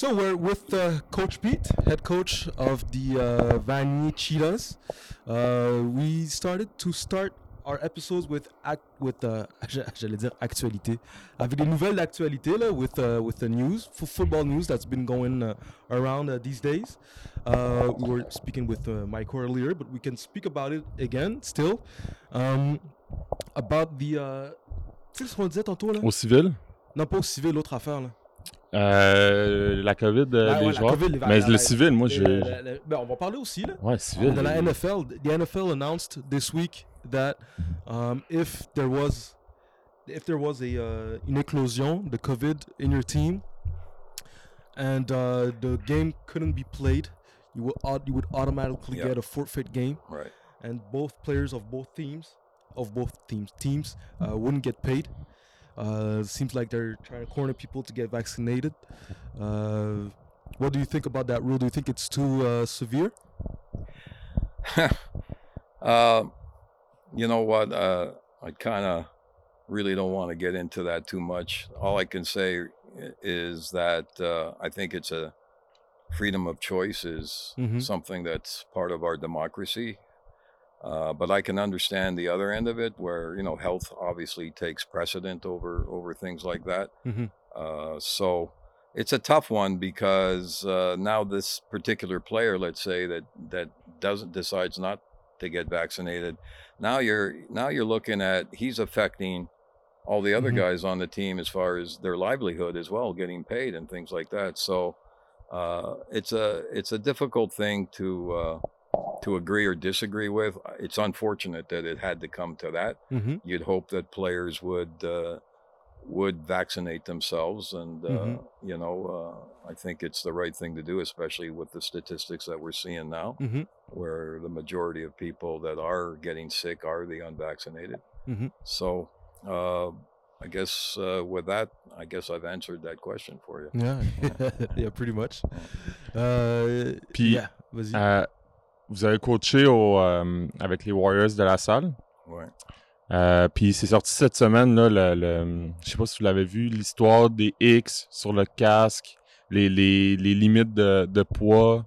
So we're with uh, Coach Pete, head coach of the uh, Vanier Cheetahs. Uh, we started to start our episodes with act with uh, j'allais dire actualité, avec des nouvelles d'actualité là, with uh, with the news, f- football news that's been going uh, around uh, these days. Uh, we were speaking with uh, Mike earlier, but we can speak about it again still. Um, about the, uh, tu sais ce qu'on disait tantôt là? Au civil, Non pas au civil, l'autre affaire là. Euh, la COVID euh, Ouais, des ouais, joueurs. COVID, les- Mais la- le la- civil, moi, les- j'ai. ben, on va parler aussi là. Ouais, civil. de la NFL, the NFL announced this week that um, if there was if there was a uh, une éclosion, the COVID in your team, and uh, the game couldn't be played, you would you would automatically Yeah. get a forfeit game, Right. and both players of both teams of both teams teams uh, wouldn't get paid. Uh, seems like they're trying to corner people to get vaccinated. Uh, what do you think about that rule? Do you think it's too uh, severe? uh, you know what? Uh, I kind of really don't want to get into that too much. All I can say is that uh, I think it's a freedom of choice is Mhm. something that's part of our democracy. Uh, but I can understand the other end of it, where you know health obviously takes precedent over over things like that. Mhm. Uh, so it's a tough one because uh, now this particular player, let's say that that doesn't decides not to get vaccinated, now you're now you're looking at he's affecting all the other Mhm. guys on the team as far as their livelihood as well, getting paid and things like that. So uh, it's a it's a difficult thing to uh, to agree or disagree with. It's unfortunate that it had to come to that Mm-hmm. you'd hope that players would uh, would vaccinate themselves, and uh, Mhm. you know, uh, I think it's the right thing to do, especially with the statistics that we're seeing now, Mhm. where the majority of people that are getting sick are the unvaccinated. Mhm. So, uh, I guess uh, with that, I guess I've answered that question for you. Yeah, yeah, pretty much. Uh, Puis, yeah, vas-y. euh, vous avez coaché au, euh, avec les Warriors de la salle. Ouais. Euh, puis c'est sorti cette semaine, là, le, le- je sais pas si vous l'avez vu, l'histoire des X sur le casque, les, les, les limites de, de poids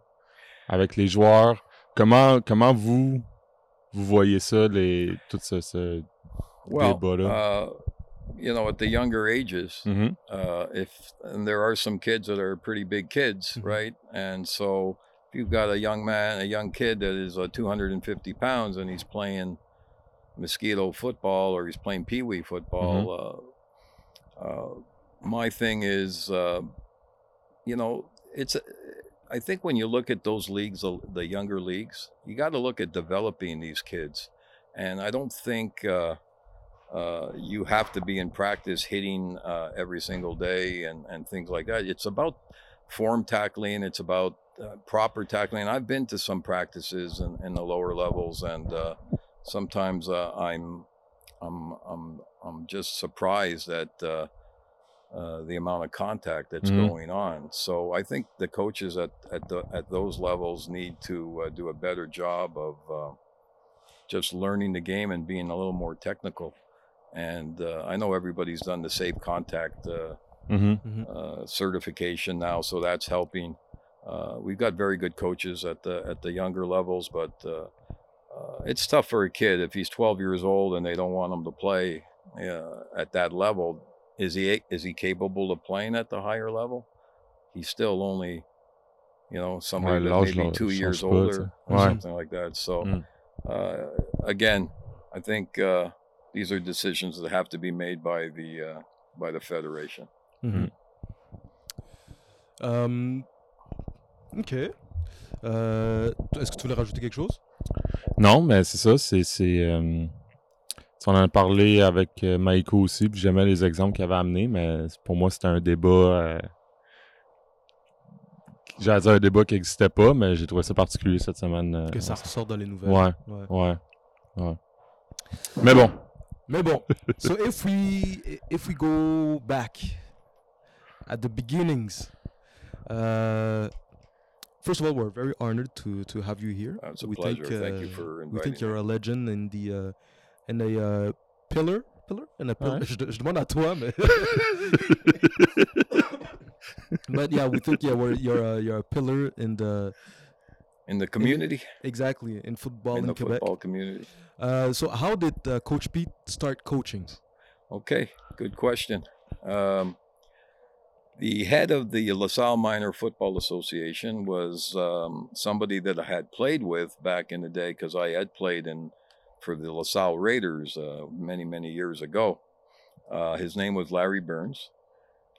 avec les joueurs. Comment, comment vous, vous voyez ça, les, tout ce, ce Well, débat-là? uh, you know, at the younger ages, Mhm. uh, if and there are some kids that are pretty big kids, Mhm. right? And so if you've got a young man, a young kid that is uh, 250 pounds and he's playing mosquito football or he's playing pee wee football, uh, uh, my thing is, uh, you know, it's. I think when you look at those leagues, the, the younger leagues, you got to look at developing these kids, and I don't think. Uh, uh, you have to be in practice hitting uh, every single day and, and things like that. It's about form tackling. It's about uh, proper tackling. I've been to some practices in, in the lower levels, and uh, sometimes uh, I'm I'm I'm I'm just surprised at uh, uh, the amount of contact that's Mhm. going on. So I think the coaches at at the at those levels need to uh, do a better job of uh, just learning the game and being a little more technical. And uh, I know everybody's done the safe contact uh, Mhm. uh, certification now, so that's helping. Uh, we've got very good coaches at the at the younger levels, but uh, uh, it's tough for a kid if he's 12 years old and they don't want him to play uh, at that level. Is he is he capable of playing at the higher level? He's still only, you know, somebody Ouais, that maybe two years pas, older or Ouais. something like that. So, Mm. uh, again, I think uh, these are decisions that have to be made by the uh, by the federation. Mhm. Um, ok. Euh, Est-ce que tu voulais rajouter quelque chose? Non, mais c'est ça, c'est. euh, tu en as parlé avec euh, Maïko aussi, puis j'aimais les exemples qu'il avait amenés, mais pour moi, c'était un débat. euh, J'allais dire un débat qui n'existait pas, mais j'ai trouvé ça particulier cette semaine. Que ça ressort dans les nouvelles. Ouais, Ouais. ouais, ouais. Mais bon, Mais bon, so if we if we go back at the beginnings, first of all, we're very honored to to have you here. Uh, it's a we pleasure. Think, Thank you uh, for we inviting think you're me. a legend in the uh, in a uh, pillar pillar in a pillar. Ouais. Je, je demande à toi, mais but yeah, we think yeah, we're, you're a, you're a pillar in the in the community, exactly in football in, in the Quebec. football community. Uh, so how did uh, Coach Pete start coaching? Okay, good question. Um, the head of the LaSalle Minor Football Association was um, somebody that I had played with back in the day because I had played in for the LaSalle Raiders uh, many, many years ago. Uh, his name was Larry Burns.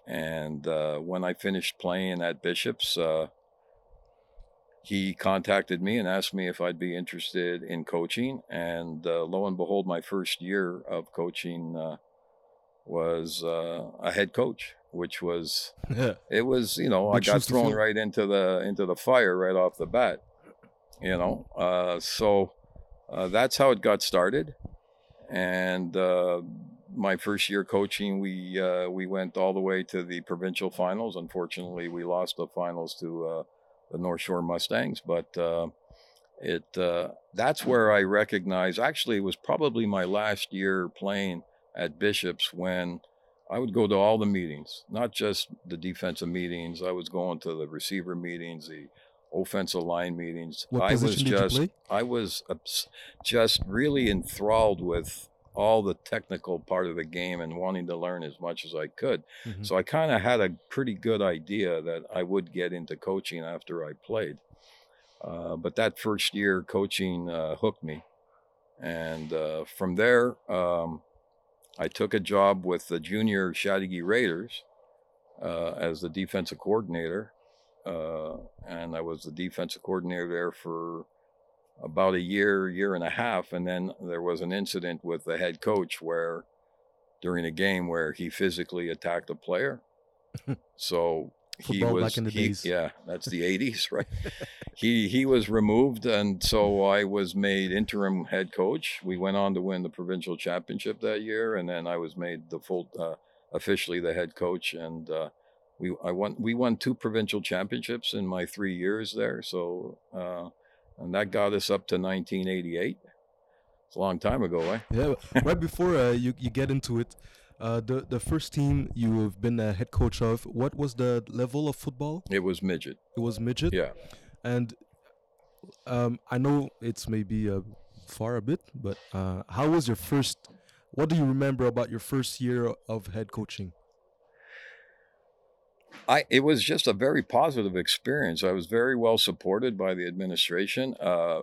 And uh, when I finished playing at Bishop's, uh, he contacted me and asked me if I'd be interested in coaching. And uh, lo and behold, my first year of coaching uh, was a head coach, which was it was you know I got thrown right into the into the fire right off the bat, you know. Uh, so uh, that's how it got started, and uh, my first year coaching, we uh, we went all the way to the provincial finals. Unfortunately, we lost the finals to uh, the North Shore Mustangs, but. Uh, it uh, that's where I recognize. Actually, it was probably my last year playing at Bishops when I would go to all the meetings, not just the defensive meetings. I was going to the receiver meetings, the offensive line meetings. What I was position did just you play? I was just really enthralled with all the technical part of the game and wanting to learn as much as I could. Mhm. So I kind of had a pretty good idea that I would get into coaching after I played. Uh, but that first year coaching uh, hooked me. And uh, from there, um, I took a job with the junior Châteauguay Raiders uh, as the defensive coordinator. Uh, and I was the defensive coordinator there for about a year, year and a half. And then there was an incident with the head coach where, during a game, where he physically attacked a player. so he Football was, back in the he- days. yeah, that's the 80s, right? he he was removed, and so I was made interim head coach. We went on to win the provincial championship that year, and then I was made the full, uh, officially the head coach, and uh, we I won we won two provincial championships in my three years there. So, uh, and that got us up to 1988. It's a long time ago, eh? Yeah, right before uh, you you get into it, uh, the the first team you have been a head coach of, what was the level of football? It was midget. It was midget. Yeah. And um, I know it's maybe uh, far a bit, but uh, how was your first? What do you remember about your first year of head coaching? I it was just a very positive experience. I was very well supported by the administration. Uh,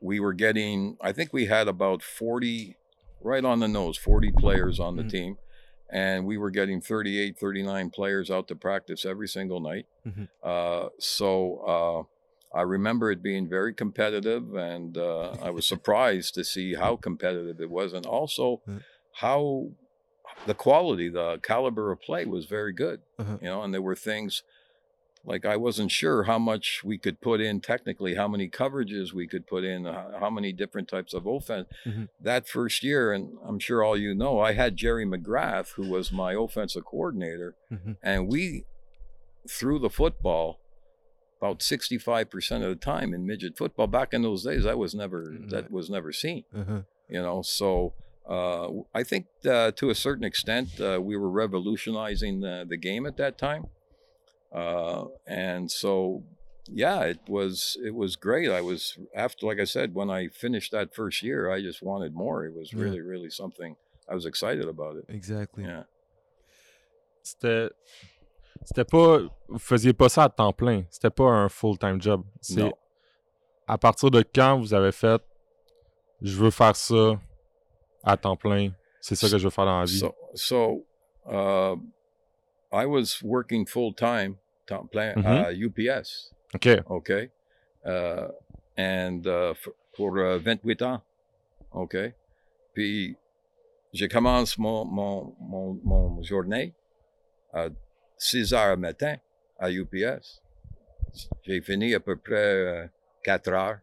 we were getting, I think we had about forty, right on the nose, forty players on the Mhm. team, and we were getting 38, 39 players out to practice every single night. Mhm. Uh, so uh, I remember it being very competitive, and uh, I was surprised to see how competitive it was, and also Mm. how the quality, the caliber of play was very good. Uh-huh. You know, and there were things like I wasn't sure how much we could put in technically, how many coverages we could put in, uh, how many different types of offense. Mhm. That first year, and I'm sure all you know, I had Jerry McGrath, who was my offensive coordinator, Mhm. and we threw the football about 65% of the time in midget football. Back in those days, that was never Mm, that was never seen Uh-huh. you know so uh, i think uh, to a certain extent uh, we were revolutionizing the, the game at that time uh, and so yeah it was it was great i was after like i said when i finished that first year i just wanted more it was Yeah. really really something i was excited about it Exactly. yeah C'était. C'était pas. Vous faisiez pas ça à temps plein. C'était pas un full-time job. C'est No. à partir de quand vous avez fait je veux faire ça à temps plein. C'est ça que je veux faire dans la vie. so so uh, i was working full time temps plein Mhm. à ups OK. OK? Euh, and euh, f- pour euh, 28 ans, OK? Puis, je commence mon, mon, mon, mon journée à 6 heures matin à UPS. J'ai fini à peu près euh, 4 heures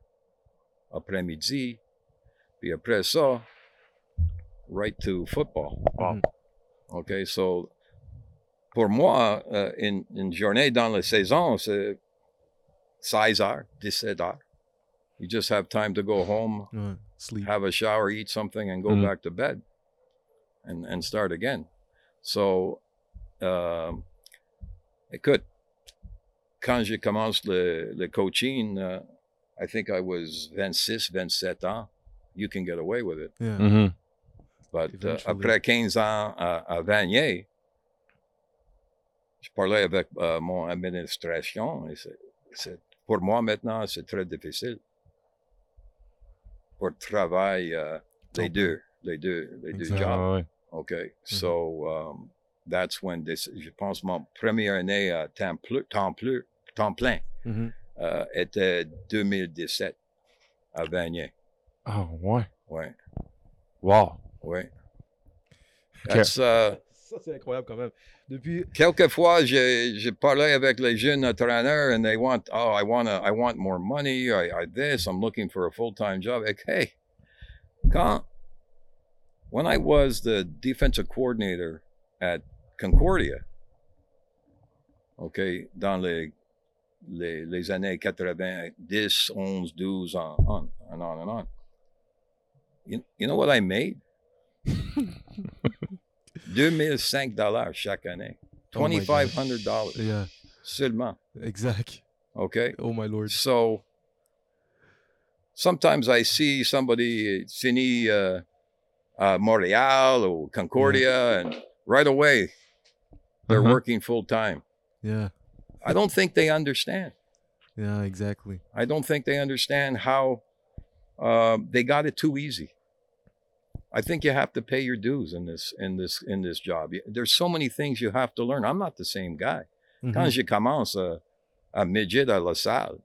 après-midi. Puis après ça, right to football. Mhm. OK? So, pour moi, euh, une, une journée dans la saison, c'est 16 heures, 17 heures. You just have time to go home, Ouais, sleep. have a shower, eat something, and go Mhm. back to bed and, and start again. So, um, écoute, quand je commence le, le coaching, uh, I think I was 26, 27 ans. You can get away with it. Yeah. Mhm. But uh, Eventually. après 15 ans à, à Vanier, je parlais avec euh, mon administration et c'est, c'est- pour moi maintenant, c'est très difficile. Pour travailler euh, les deux, les deux, les deux jobs. Ouais. Okay, so um, that's when this, je pense mon première année à temps, temps plein Mhm. euh, était 2017 à Vanier. Ah ouais. Ouais, Wow. ouais. Ok. That's, uh, Ça, c'est incroyable quand même. Depuis. quelquefois, j'ai parlé avec les jeunes entraîneurs and they want, oh, I want I want more money, I, I this, I'm looking for a full-time job. Like, hey, quand, when I was the defensive coordinator at Concordia, okay, dans les, les, les années 90, 10, 11, 12, on, on, and on and on. You, you know what I made? 2005 dollars chaque année. Oh $2,500 Yeah. seulement. Exact. Okay. Oh my lord. So sometimes I see somebody fini uh, uh, Montreal or Concordia, and right away they're Uh-huh. working full time. Yeah. I don't think they understand. Yeah. Exactly. I don't think they understand how uh, they got it too easy. I think you have to pay your dues in this in this in this job. There's so many things you have to learn. I'm not the same guy. Mhm. Quand je commence à, à midget à la salle,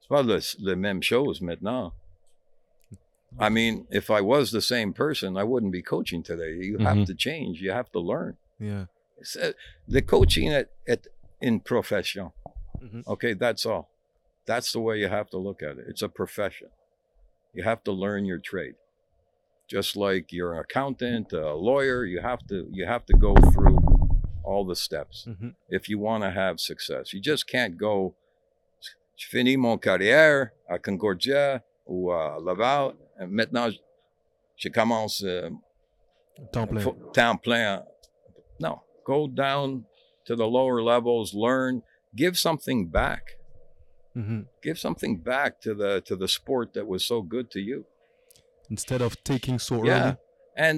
c'est pas le, le même chose maintenant. I mean, if I was the same person, I wouldn't be coaching today. You have Mhm. to change. You have to learn. Yeah. Uh, the coaching at, at in profession. Mhm. Okay, that's all. That's the way you have to look at it. It's a profession. You have to learn your trade. Just like you're an accountant, a lawyer, you have to you have to go through all the steps Mhm. if you want to have success. You just can't go je finis mon carrière à Concordia ou à Laval. et Maintenant, je commence euh, Temps plein. Temps plein. No, go down to the lower levels, learn, give something back. Mhm. Give something back to the to the sport that was so good to you. Instead of taking so Yeah. early. And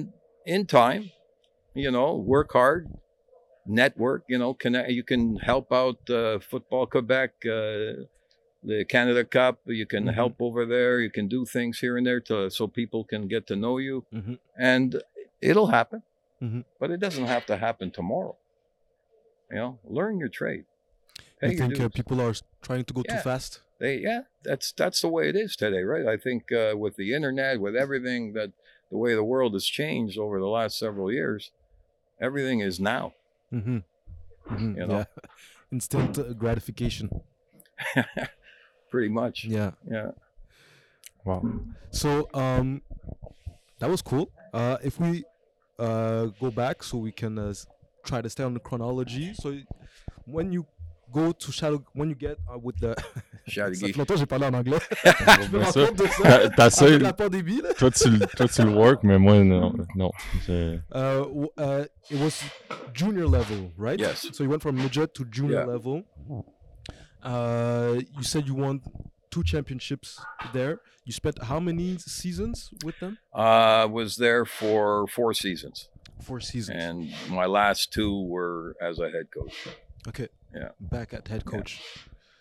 in time, you know, work hard, network, you know, connect you can help out uh, football Quebec uh, the Canada Cup, you can Mhm. help over there, you can do things here and there to so people can get to know you. Mhm. and it'll happen. Mhm. But it doesn't have to happen tomorrow. You know, learn your trade. Pay You your think uh, people are trying to go too fast? They, yeah, that's that's the way it is today, right? I think uh, with the internet, with everything that the way the world has changed over the last several years, everything is now. Mm-hmm. You know? Yeah. Instant gratification. Pretty much. Yeah. Yeah. Wow. So um, that was cool. Uh, if we uh, go back, so we can uh, try to stay on the chronology. So when you go to Shadow, when you get uh, with the ça Shadigi. fait longtemps que j'ai parlé en anglais. Je me rends compte de ça. t'as- t'essayes- Avec la pandémie, là. toi, tu, toi, tu le work, mais moi, non. non. Uh, uh, it was junior level, right? Yes. So you went from midget to junior Yeah. level. Uh, you said you won two championships there. You spent how many seasons with them? Uh, was there for four seasons, Four seasons. and my last two were as a head coach. okay. Yeah. Back at head Yeah.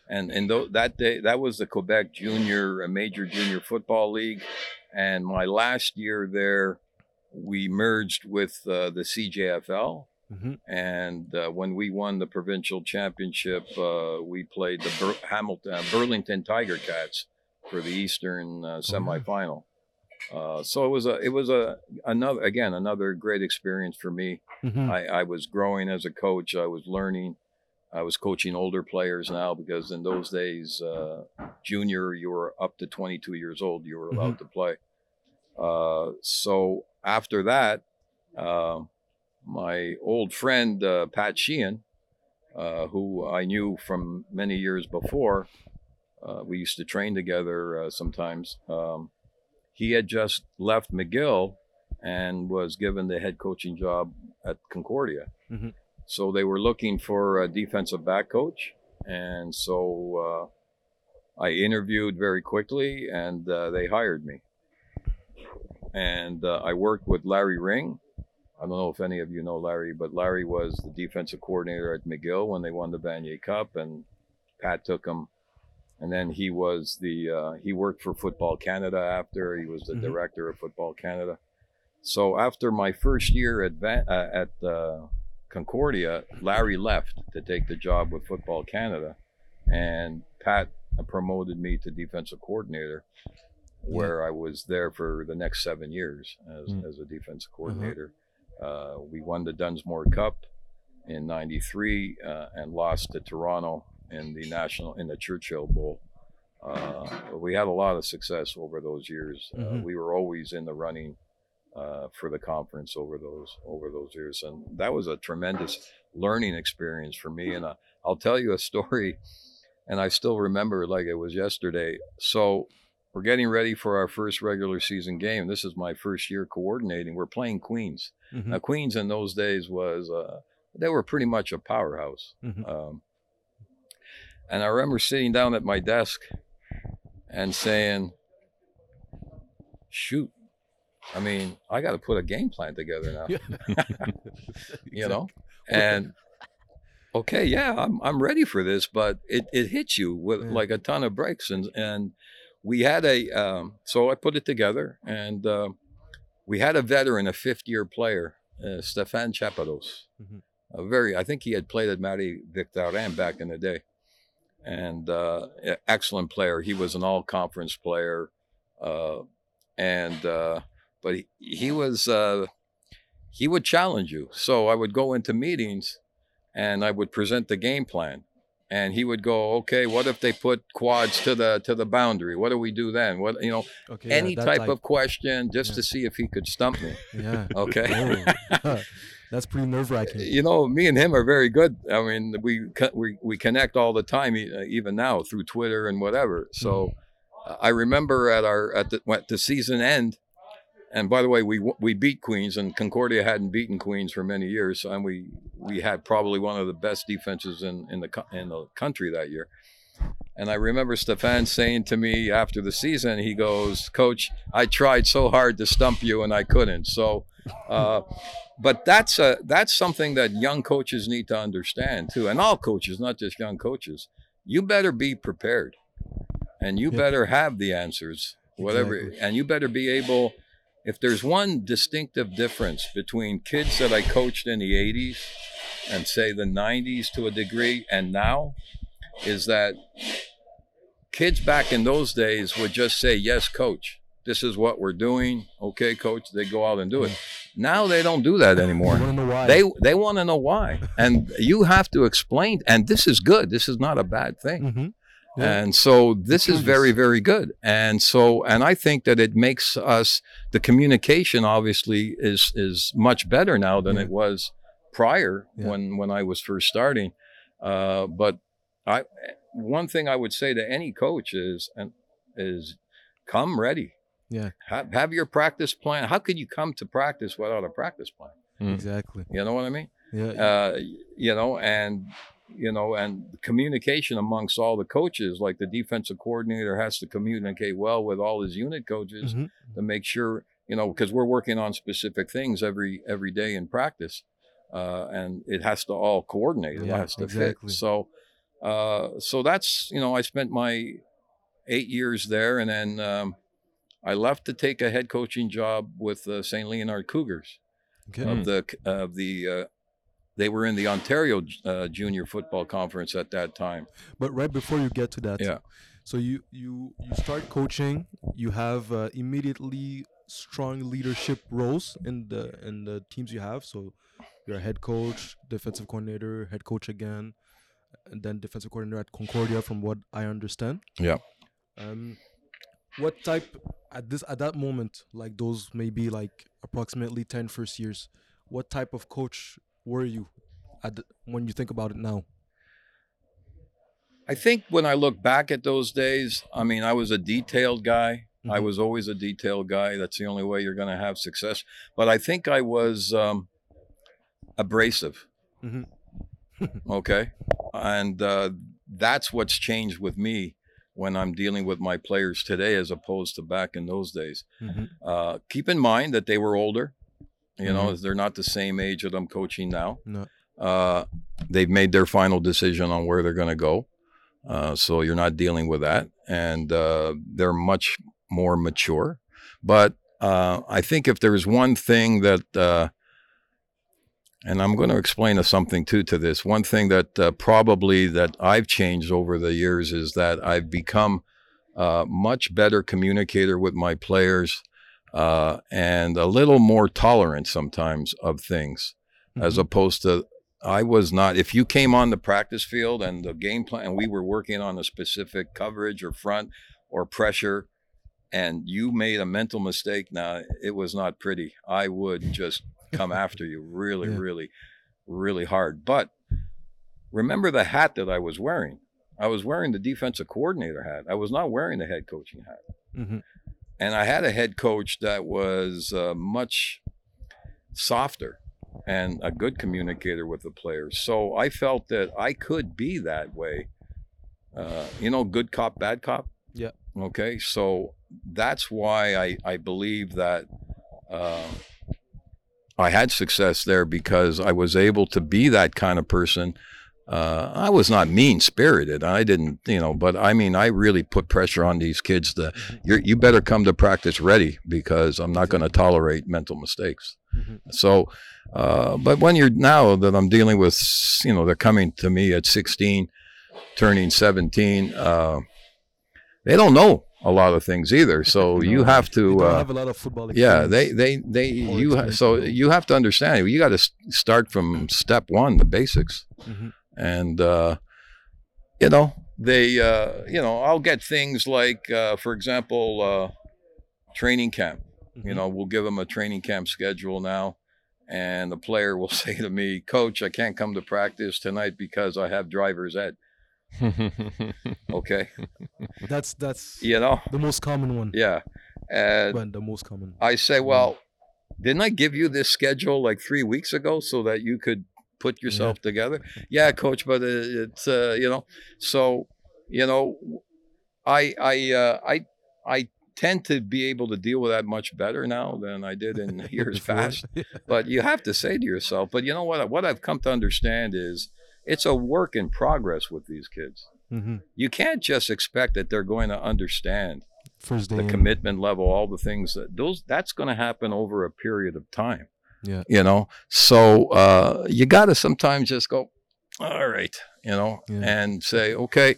And and tho- that day that was the Quebec Junior Major Junior Football League, and my last year there, we merged with uh, the CJFL, Mhm. and uh, when we won the provincial championship, uh, we played the Bur- Hamilton uh, Burlington Tiger Cats for the Eastern uh, semifinal. Uh, so it was a it was a another again another great experience for me. Mhm. I, I was growing as a coach. I was learning. I was coaching older players now because in those days, uh, junior, you were up to 22 years old. You were allowed to play. Uh, so after that, uh, my old friend uh, Pat Sheahan, uh, who I knew from many years before, uh, we used to train together uh, sometimes. Um, he had just left McGill and was given the head coaching job at Concordia. Mhm. So they were looking for a defensive back coach, and so uh, I interviewed very quickly, and uh, they hired me. And uh, I worked with Larry Ring. I don't know if any of you know Larry, but Larry was the defensive coordinator at McGill when they won the Vanier Cup, and Pat took him. And then he was the uh, he worked for Football Canada after he was the Mhm. director of Football Canada. So after my first year at Van, uh, at uh, Concordia, Larry left to take the job with Football Canada, and Pat promoted me to defensive coordinator, where I was there for the next seven years as, Mm. as a defensive coordinator. Uh, we won the Dunsmore Cup in '93 uh, and lost to Toronto in the national in the Churchill Bowl. Uh, but we had a lot of success over those years. Uh, Mhm. we were always in the running uh, for the conference over those over those years, and that was a tremendous learning experience for me. And uh, I'll tell you a story, and I still remember it like it was yesterday. So we're getting ready for our first regular season game. This is my first year coordinating. We're playing Queens. Mhm. Now Queens in those days was uh, they were pretty much a powerhouse. Mhm. Um, and I remember sitting down at my desk and saying, "Shoot, I mean, I got to put a game plan together now." you know and okay yeah i'm, I'm ready for this but it, it hits you with Yeah. like a ton of breaks and and we had a um, so i put it together and uh, we had a veteran a fifth year player uh, stefan chapados Mhm. a very i think he had played at Matty victorin back in the day and uh, excellent player he was an all conference player uh, and uh, but he, he was uh, he would challenge you. So I would go into meetings and I would present the game plan. And he would go, okay, what if they put quads to the to the boundary? What do we do then? What you know, Okay, any that, type like- of question just yeah. to see if he could stump me. yeah. Okay. Oh, that's pretty nerve wracking. you know, me and him are very good. I mean, we we we connect all the time, uh, even now through Twitter and whatever. So uh, I remember at our at the at the season end, and by the way, we we beat Queens, and Concordia hadn't beaten Queens for many years, and we we had probably one of the best defenses in in the in the country that year. And I remember Stefan saying to me after the season, he goes, "Coach, I tried so hard to stump you, and I couldn't." So. Uh, but that's a that's something that young coaches need to understand too, and all coaches, not just young coaches. You better be prepared, and you better have the answers, whatever, Exactly. and you better be able. If there's one distinctive difference between kids that I coached in the '80s and say the '90s to a degree, and now, is that kids back in those days would just say, "Yes, coach." This is what we're doing. Okay, coach. They go out and do it. Now they don't do that anymore. You want to know why? They they want to know why, and you have to explain. And this is good. This is not a bad thing. hmm Yeah. And so this is very very good. And so and I think that it makes us the communication obviously is is much better now than Yeah. it was prior Yeah. when when I was first starting. Uh, but I one thing I would say to any coach is and is come ready. Yeah. Have, have your practice plan. How could you come to practice without a practice plan? Exactly. You know what I mean? Yeah. uh, you know, and you know, and communication amongst all the coaches, like the defensive coordinator has to communicate well with all his unit coaches Mhm. to make sure, you know, because we're working on specific things every every day in practice, uh, and it has to all coordinate. It Yeah, has to exactly. fit. So, uh, so that's you know, I spent my eight years there, and then um, I left to take a head coaching job with the St. Leonard Cougars Okay. of the of the uh, they were in the Ontario uh, Junior Football Conference at that time. But right before you get to that, Yeah. So you you you start coaching. You have uh, immediately strong leadership roles in the in the teams you have. So you're a head coach, defensive coordinator, head coach again, and then defensive coordinator at Concordia, from what I understand. Yeah. Um, what type at this at that moment, like those maybe like approximately 10 first years, what type of coach were you at the, when you think about it now? I think when I look back at those days, I mean, I was a detailed guy. I Mhm. was always a detailed guy. That's the only way you're going to have success. But I think I was um, abrasive. Mhm. okay, and uh, that's what's changed with me when I'm dealing with my players today, as opposed to back in those days. Mhm. Uh, keep in mind that they were older. You know, they're not the same age that I'm coaching now. No. Uh, they've made their final decision on where they're going to go. Uh, so you're not dealing with that. And uh, they're much more mature. But uh, I think if there's one thing that, uh, and I'm going to explain a something too to this. One thing that uh, probably that I've changed over the years is that I've become a much better communicator with my players uh, and a little more tolerant sometimes of things, as Mhm. opposed to I was not. If you came on the practice field and the game plan, and we were working on a specific coverage or front or pressure, and you made a mental mistake, now it was not pretty. I would just come after you really, Yeah. really, really hard. But remember the hat that I was wearing. I was wearing the defensive coordinator hat. I was not wearing the head coaching hat Mhm. And I had a head coach that was uh, much softer and a good communicator with the players. So I felt that I could be that way. Uh, you know, good cop, bad cop. Yeah. Okay. So that's why I I believe that. Uh, I had success there because I was able to be that kind of person. Uh, I was not mean spirited. I didn't, you know, but I mean, I really put pressure on these kids to, you're, you better come to practice ready because I'm not going to tolerate mental mistakes. Mhm. So, uh, but when you're now that I'm dealing with, you know, they're coming to me at 16, turning 17, uh, they don't know a lot of things either. So you No, have They to, don't uh, have a lot of football yeah, they they they you ha- so you have to understand. You got to start from step one, the basics, Mhm. And uh, you know they uh, you know I'll get things like, uh, for example, uh, training camp. You Mhm. know, we'll give them a training camp schedule now, and the player will say to me, "Coach, I can't come to practice tonight because I have driver's ed." Okay, that's that's you know, the most common one. yeah, and the most common. I say, well, didn't I give you this schedule like three weeks ago so that you could put yourself together? Yeah, coach, but it's uh, you know, so you know, I I uh, I I tend to be able to deal with that much better now than I did in years past. But you have to say to yourself, but you know what? What I've come to understand is it's a work in progress with these kids. Mhm. You can't just expect that they're going to understand First the commitment level, all the things that those that's going to happen over a period of time. Yeah. You know, so uh, you got to sometimes just go, all right, you know, Yeah. and say, okay,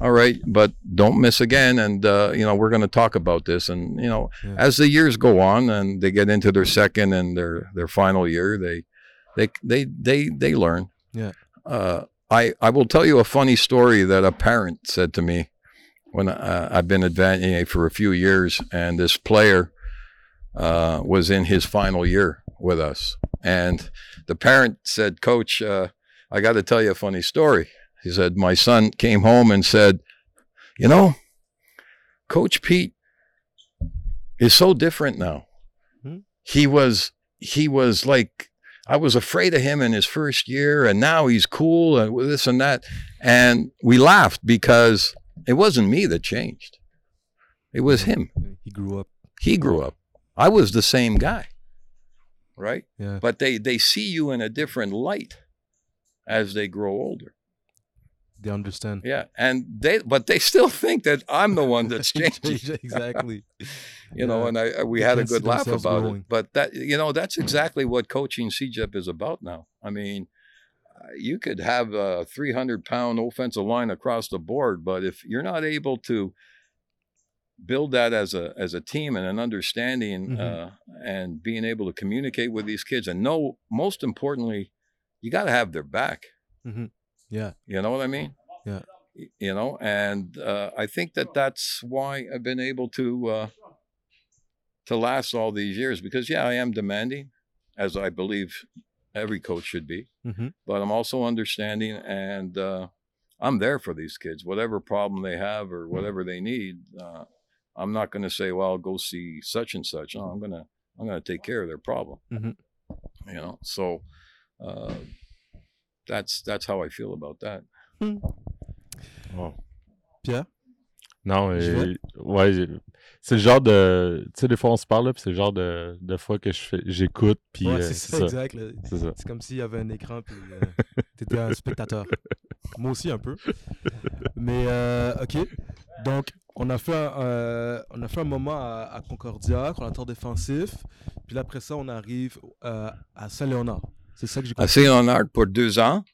all right, but don't miss again. And, uh, you know, we're going to talk about this. And, you know, Yeah. as the years go on and they get into their second and their, their final year, they, they, they, they, they learn. Yeah. Uh, I, I will tell you a funny story that a parent said to me when uh, I've been advancing for a few years, and this player uh, was in his final year with us, and the parent said, "Coach, uh, I got to tell you a funny story." He said, "My son came home and said, you know, Coach Pete is so different now. Hmm? He was he was like." I was afraid of him in his first year, and now he's cool and this and that. And we laughed because it wasn't me that changed. It was him. He grew up. He grew up. I was the same guy. Right? Yeah. But they they see you in a different light as they grow older. They understand. Yeah. And they but they still think that I'm the one that's changing. exactly. you know, and I we They had a good laugh about growing. it. But that you know, that's exactly what coaching CEGEP is about now. I mean, uh, you could have a 300 pound offensive line across the board, but if you're not able to build that as a as a team and an understanding Mhm. uh, and being able to communicate with these kids and know most importantly, you got to have their back. Yeah. You know what I mean? Yeah. You know, and uh, I think that that's why I've been able to uh, to last all these years because yeah, I am demanding, as I believe every coach should be, hmm but I'm also understanding and uh, I'm there for these kids, whatever problem they have or whatever they need. I'm not going to say, well, go see such and such. No, I'm gonna I'm gonna take care of their problem. Mhm. You know, so. Uh, that's that's how I feel about that. Wow. Pierre? Non, euh, ouais, c'est le genre de. Tu sais, des fois, on se parle, puis c'est le genre de, de fois que je fais- j'écoute, puis Ouais, euh, c'est ça, ça. exact. C'est comme s'il y avait un écran puis euh, t'étais un spectateur. Moi aussi un peu. Mais euh, ok. Donc on a fait un, euh, on a fait un moment à, à Concordia, coordinateur défensif. Puis là, après ça, on arrive euh, à Saint-Léonard. C'est ça que j'ai compris. À Saint-Léonard pour deux ans.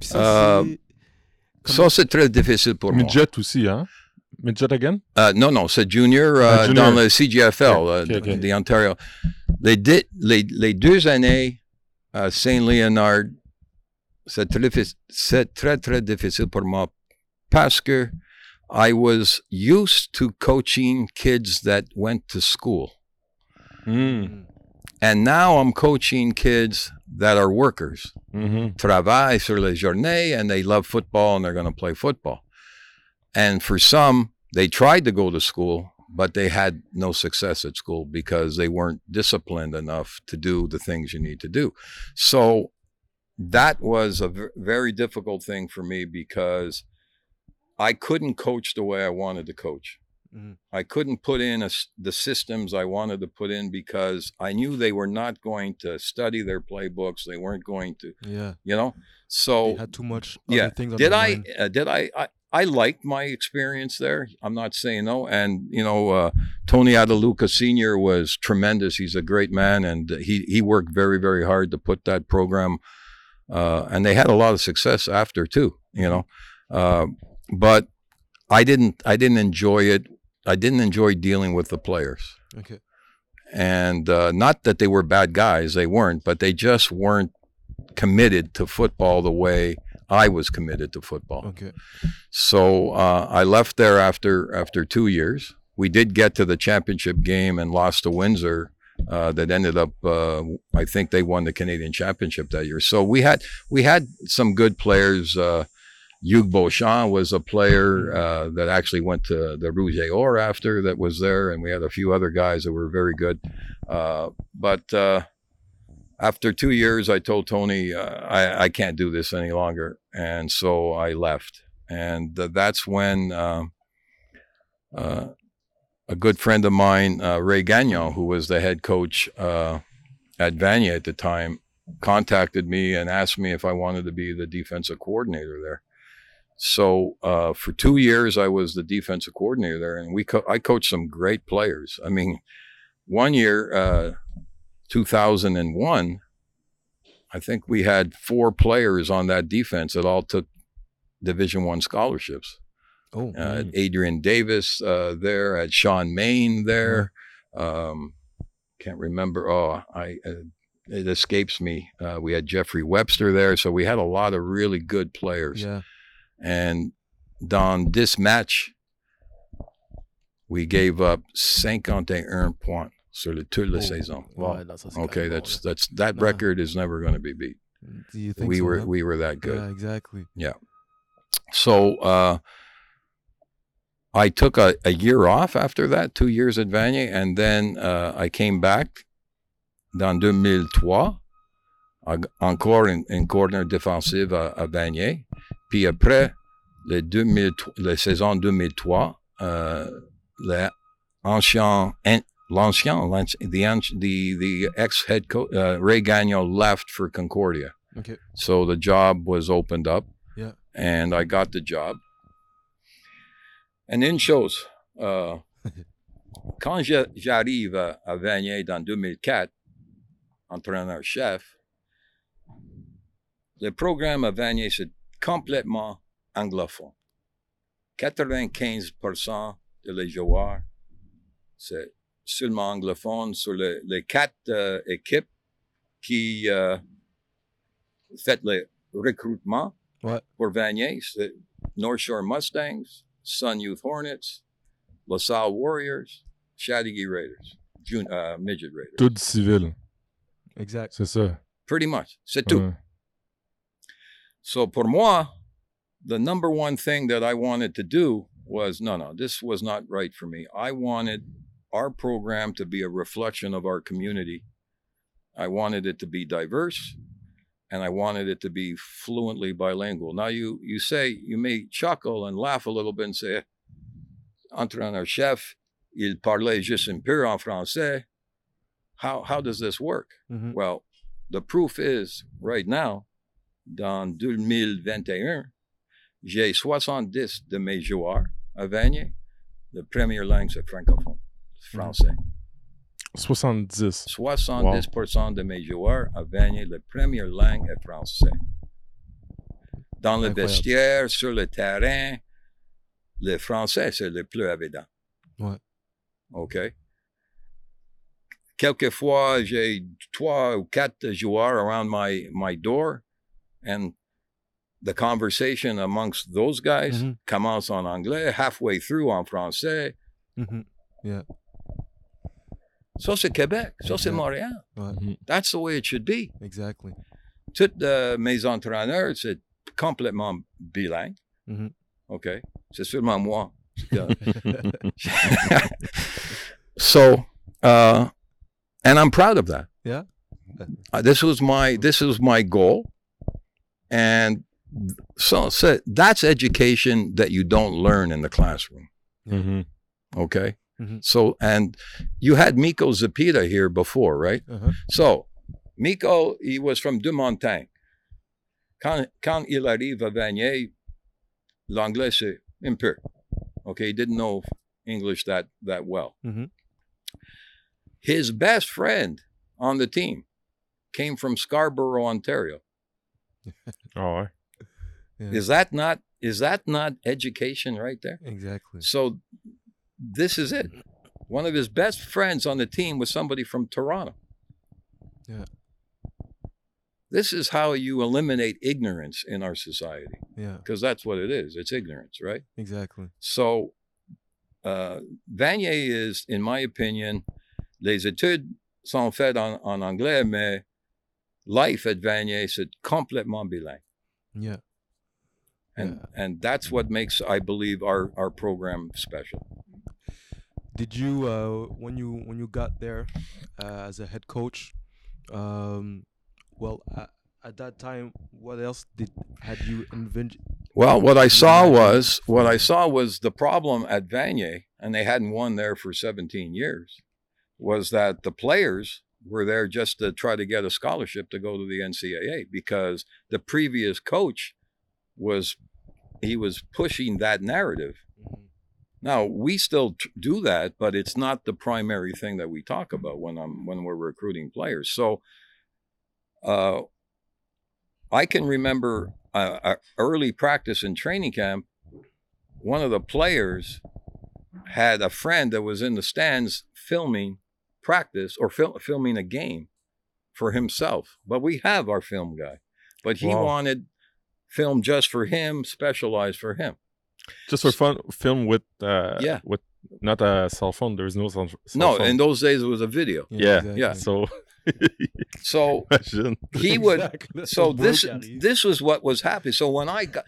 Puis ça, euh, c'est- Ça, c'est très difficile pour moi. Midget aussi, hein? Midget again? Euh, no, non, c'est junior, Ah, euh, junior. dans le CJFL, Ok, euh, ok, ok. de Ontario. Les, di- les, les deux années à Saint-Léonard, c'est très, c'est très, très difficile pour moi parce que I was used to coaching kids that went to school. Mm. And now I'm coaching kids that are workers. Mhm. travaillent sur les journées and they love football and they're going to play football. And for some, they tried to go to school, but they had no success at school because they weren't disciplined enough to do the things you need to do. So that was a v- very difficult thing for me because I couldn't coach the way I wanted to coach. Mhm. I couldn't put in a the systems I wanted to put in because I knew they were not going to study their playbooks. They weren't going to Yeah. you know They so had too much yeah. other things on did i uh, did I, I i liked my experience there. I'm not saying no. And you know uh, tony adaluca senior was tremendous. He's a great man and he he worked very very hard to put that program uh, and they had a lot of success after too you know. Uh, but i didn't i didn't enjoy it. I didn't enjoy dealing with the players. Ok. and uh, not that they were bad guys. They weren't but they just weren't committed to football the way i was committed to football Ok. so uh, i left there after after two years we did get to the championship game and lost to windsor uh, that ended up uh, i think they won the canadian championship that year so we had we had some good players uh, Hugues Beauchamp was a player uh, that actually went to the Rouge et Or after that was there, and we had a few other guys that were very good. Uh, but uh, after two years, I told Tony uh, I, I can't do this any longer, and so I left. And th- that's when um uh, a good friend of mine, uh, Ray Gagnon, who was the head coach uh, at Vanier at the time, contacted me and asked me if I wanted to be the defensive coordinator there. So uh, for two years, I was the defensive coordinator there, and we co- I coached some great players. I mean, one year, 2001, I think we had four players on that defense that all took Division One scholarships. Oh. Uh, Adrian Davis uh, there, had Sean Main there. Um, can't remember. Oh, I uh, it escapes me. Uh, we had Jeffrey Webster there, so we had a lot of really good players. Yeah. And Don, this match, we gave up 51 points sur le toute la Oh. saison. Ouais, non, ça, c'est Okay, that's that's that No. record is never going to be beat. Do you think We so, were huh? we were that good. Yeah, exactly. Yeah. So uh, I took a, a year off after that, two years at Vanier, and then uh, I came back dans 2003, en- encore une, une corner défensive à, à Vanier. Puis après, le 2003 la saison 2003, euh, le ancien, an- l'ancien, the, the, the ex-head coach, uh, Ray Gagnon left for Concordia. Ok. So the job was opened up. Yeah. And I got the job. And in shows, uh, quand j'arrive à, à Vanier dans 2004, entraîneur-chef, le programme à Vanier, c'est complètement anglophone. 95% de les joueurs, c'est seulement anglophone sur le- les quatre euh, équipes qui euh, fait le recrutement Ouais. pour Vanier. C'est North Shore Mustangs, Sun Youth Hornets, LaSalle Warriors, Chattagee Raiders, June, uh, Midget Raiders. Tout civil, Exact. c'est ça. Pretty much. C'est tout. Ouais. So pour moi, the number one thing that I wanted to do was no, no, this was not right for me. I wanted our program to be a reflection of our community. I wanted it to be diverse. and I wanted it to be fluently bilingual. Now you you say you may chuckle and laugh a little bit and say, entre entraîneur chef, il parlait juste un peu en français. How how does this work? Mhm. Well, the proof is right now, dans 2021, j'ai 70 de mes joueurs à Vanier. La première langue, c'est francophone, français. 70. 70% de mes joueurs Vanier, la première langue est français. Dans le Incroyable. vestiaire, sur le terrain, le français, c'est le plus évident. Ouais. OK? Quelquefois, j'ai trois ou quatre joueurs around my, my door, and the conversation amongst those guys Mhm. commence en anglais, halfway through en français. Mhm. Ça, c'est Québec. Ça, c'est Exact. Montréal. Ouais. Mhm. That's the way it should be. Exactly. Tous euh, mes entraîneurs, c'est complètement bilingue. Mhm. OK? C'est sûrement moi. so, uh, and I'm proud of that. Yeah. Uh, this was my this was my goal, and so, so that's education that you don't learn in the classroom. Mhm. Okay. Mhm. So, and you had Miko Zapita here before, right? Uh-huh. So, Miko, he was from Deux-Montagnes. Quand, quand il arrive à Vanier, l'anglais c'est un peu. Okay, he didn't know English that that well. Mhm. His best friend on the team came from Scarborough, Ontario. Ouais. Yeah. Is that not is that not education right there? Exactly. So this is it. One of his best friends on the team was somebody from Toronto. Yeah. This is how you eliminate ignorance in our society Yeah. because that's what it is. It's ignorance, right? Exactly. So uh, Vanier is, in my opinion, les études sont faites en, en anglais, mais life at Vanier, c'est complètement bilingue. Yeah. And, Yeah. and that's what makes, I believe, our, our program special. Did you uh when you when you got there uh, as a head coach um well at, at that time what else did had you envisioned Well, what I saw was what I saw was the problem at Vanier, and they hadn't won there for 17 years, was that the players were there just to try to get a scholarship to go to the NCAA because the previous coach was he was pushing that narrative. Now we still do that, but it's not the primary thing that we talk about when I'm when we're recruiting players. So, uh, I can remember uh, uh, early practice in training camp. One of the players had a friend that was in the stands filming practice or fil- filming a game for himself. But we have our film guy, but he Wow. wanted film just for him, specialized for him. Just for fun, film with uh, Yeah. with not a cell phone. There's no cell, cell No, phone. in those days it was a video. Yeah, yeah. so So imagine. he would Exactly. so this this was what was happening. So when I got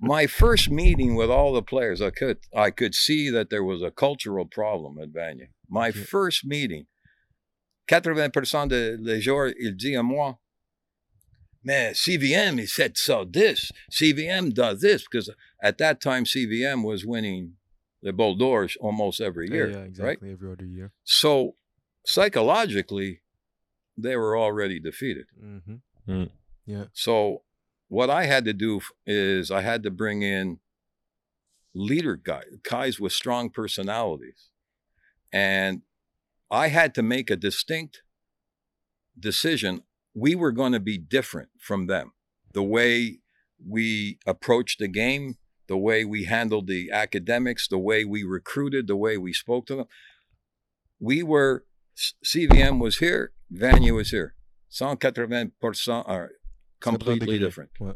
my first meeting with all the players, I could I could see that there was a cultural problem at Vanier. My Okay. first meeting, 80% de les joueurs, il dit à moi, mais CVM, he said so this, CVM does this, because at that time CVM was winning the Bol d'Ors almost every year, yeah, right? exactly every other year So psychologically, they were already defeated. mm-hmm. So what I had to do is I had to bring in leader guys, guys with strong personalities. And I had to make a distinct decision. We were going to be different from them. The way we approached the game, the way we handled the academics, the way we recruited, the way we spoke to them. We were, CVM was here, Vanier was here. 180% are completely different. Ouais.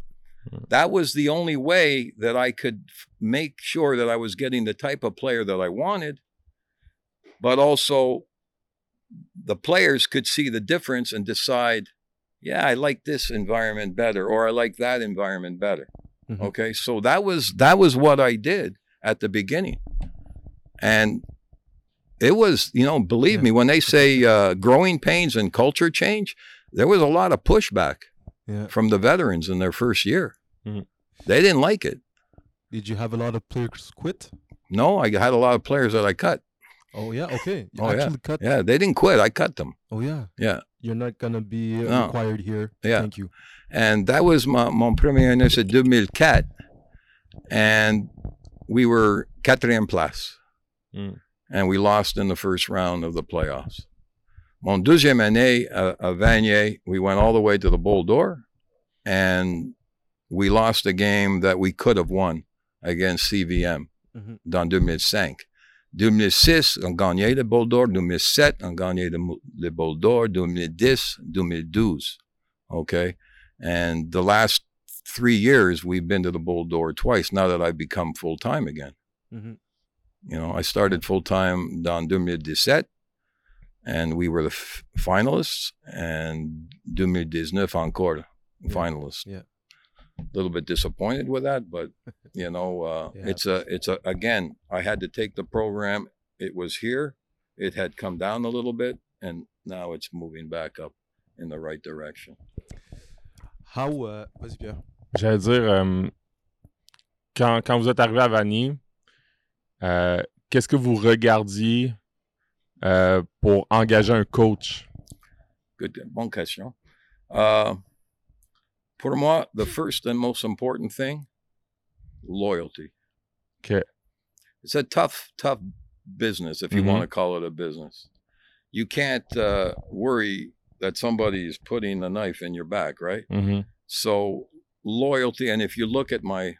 Hmm. That was the only way that I could make sure that I was getting the type of player that I wanted, but also the players could see the difference and decide, yeah, I like this environment better, or I like that environment better. Mhm. Okay, so that was that was what I did at the beginning, and it was, you know, believe Yeah. me, when they say uh, growing pains and culture change, there was a lot of pushback. Yeah. from the veterans in their first year. Mhm. They didn't like it. Did you have a lot of players quit? No, I had a lot of players that I cut. Oh yeah, okay. You Oh, yeah. cut. Yeah, they didn't quit. I cut them. Oh yeah. Yeah. You're not gonna be uh, No. required here. Yeah. Thank you. And that was my, mon premier année, c'est 2004. And we were quatrième place. Mm. And we lost in the first round of the playoffs. Mon deuxième année à, à Vanier, we went all the way to the Bol d'Or. And we lost a game that we could have won against CVM Mhm. dans 2005. 2006, on gagnait le Bol d'Or. 2007, on gagnait le, le Bol d'Or. 2010, 2012. Okay. And the last three years, we've been to the Bol d'Or twice now that I've become full time again. Mm-hmm. You know, I started full time dans 2017, and we were the f- finalists, and 2019 encore Yeah. finalists. Yeah. A little bit disappointed with that, but you know, uh, Yeah. it's a, it's a. Again, I had to take the program. It was here. It had come down a little bit, and now it's moving back up in the right direction. How? Uh, vas-y Pierre. J'allais dire, euh, quand, quand vous êtes arrivé à Vanier, euh, qu'est-ce que vous regardiez euh, pour engager un coach? Good, bonne question. Uh, pour moi, the first and most important thing, loyalty. Okay. It's a tough, tough business if you Mhm. want to call it a business. You can't uh, worry that somebody is putting a knife in your back, right? Mhm. So loyalty, and if you look at my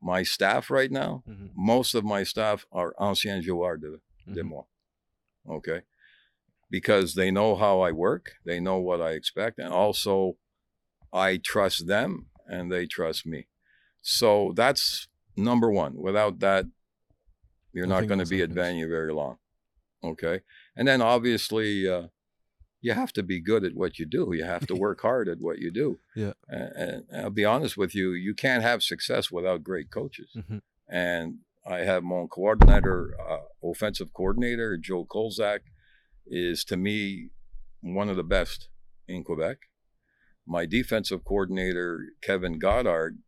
my staff right now, Mhm. most of my staff are anciens joueurs de, de Mhm. moi. Okay. Because they know how I work, they know what I expect, and also I trust them and they trust me. So that's number one. Without that, you're not going to be at happens. Vanier very long. Okay. And then obviously, uh, you have to be good at what you do. You have to work hard at what you do. Yeah. And, and I'll be honest with you, you can't have success without great coaches Mhm. and I have my coordinator, uh, offensive coordinator, Joe Kolzak, is to me one of the best in Quebec. My defensive coordinator, Kevin Goddard,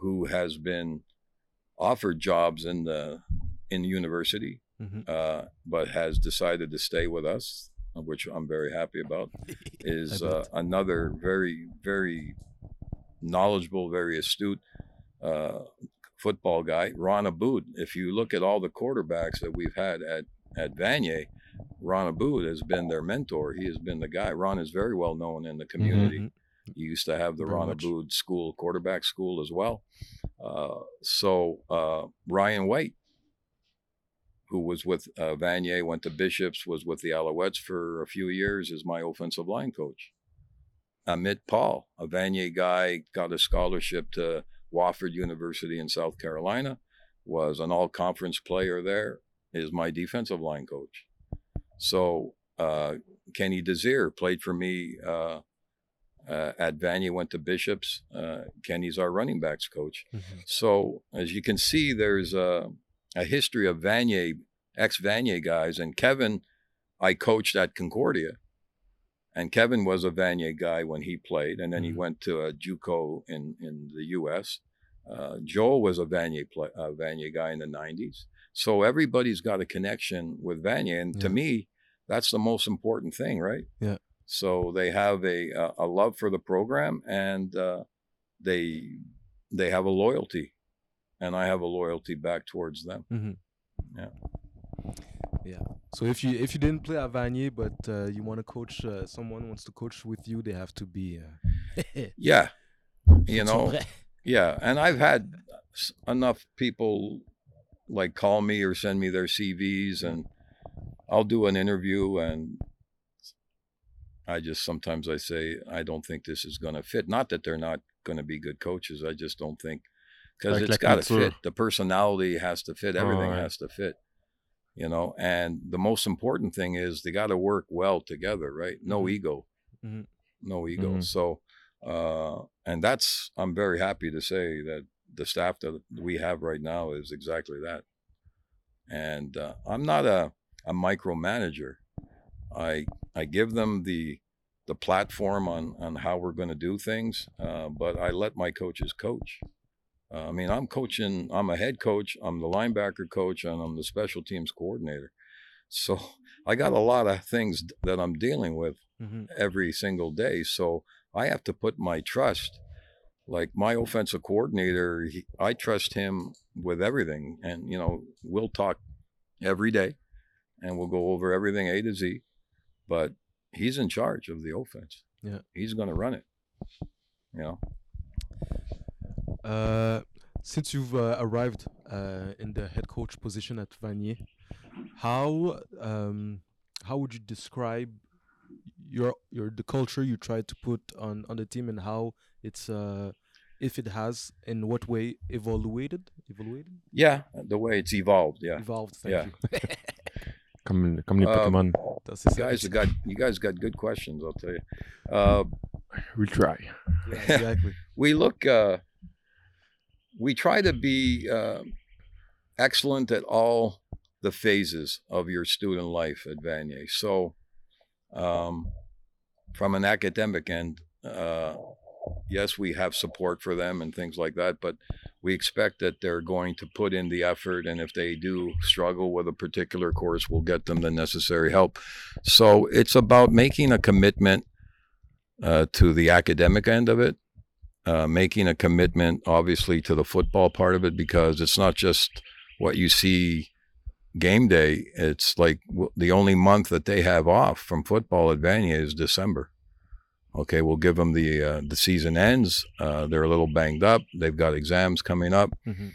who has been offered jobs in the in the university, Mhm. uh, but has decided to stay with us, which I'm very happy about is uh, another very, very knowledgeable, very astute uh, football guy, Ron Aboud. If you look at all the quarterbacks that we've had at, at Vanier, Ron Aboud has been their mentor. He has been the guy. Ron is very well known in the community. Mhm. He used to have the Very Ron. Aboud School, quarterback school as well. Uh, so uh, Ryan White, who was with uh, Vanier, went to Bishops, was with the Alouettes for a few years, is my offensive line coach. Amit Paul, a Vanier guy, got a scholarship to Wofford University in South Carolina, was an all-conference player there, is my defensive line coach. So uh, Kenny Desir played for me uh, uh, at Vanier went to Bishops. Uh, Kenny's our running backs coach. Mhm. So as you can see, there's a, a history of Vanier, ex Vanier guys, and Kevin, I coached at Concordia, and Kevin was a Vanier guy when he played, and then he Mhm. went to a JUCO in in the U.S. Uh, Joel was a Vanier play, uh, Vanier guy in the '90s. So everybody's got a connection with Vanier, and to me, that's the most important thing, right? Yeah. So they have a a, a love for the program, and uh, they they have a loyalty, and I have a loyalty back towards them. Mhm. Yeah. Yeah. So if you if you didn't play at Vanier, but uh, you want to coach, uh, someone wants to coach with you, they have to be. Uh, Yeah, you know, yeah. And I've had enough people like call me or send me their CVs, and I'll do an interview, and I just sometimes I say I don't think this is going to fit. Not that they're not going to be good coaches. I just don't think because Like it's la got to fit. The personality has to fit. Everything right. has to fit. You know, and the most important thing is they got to work well together, right? No Mhm. ego, Mhm. no ego. Mhm. So, uh, and that's I'm very happy to say that the staff that we have right now is exactly that. And uh, I'm not a a micromanager. I I give them the the platform on on how we're going to do things. Uh, but I let my coaches coach. Uh, I mean, I'm coaching. I'm a head coach. I'm the linebacker coach, and I'm the special teams coordinator. So I got a lot of things that I'm dealing with Mhm. every single day. So I have to put my trust. Like my offensive coordinator, he, I trust him with everything, and you know we'll talk every day, and we'll go over everything A to Z. But he's in charge of the offense. Yeah. he's going to run it. You know. Uh, since you've uh, arrived uh, in the head coach position at Vanier, how um, how would you describe your your the culture you try to put on on the team and how it's uh, if it has in what way evaluated evaluated Yeah, the way it's evolved. Yeah, evolved thank Yeah. you Comme, comme les Um, Pokémon. That's you guys have got you guys got good questions. I'll tell you. Uh, We'll try. yeah, exactly we look uh, we try to be uh, excellent at all the phases of your student life at Vanier. So, um, from an academic end, uh, yes, we have support for them and things like that, but we expect that they're going to put in the effort, and if they do struggle with a particular course, we'll get them the necessary help. So it's about making a commitment uh, to the academic end of it, uh, making a commitment, obviously, to the football part of it, because it's not just what you see game day. It's like the only month that they have off from football at Vanier is December. Okay, we'll give them the uh, the season ends. Uh, they're a little banged up. They've got exams coming up. Mhm.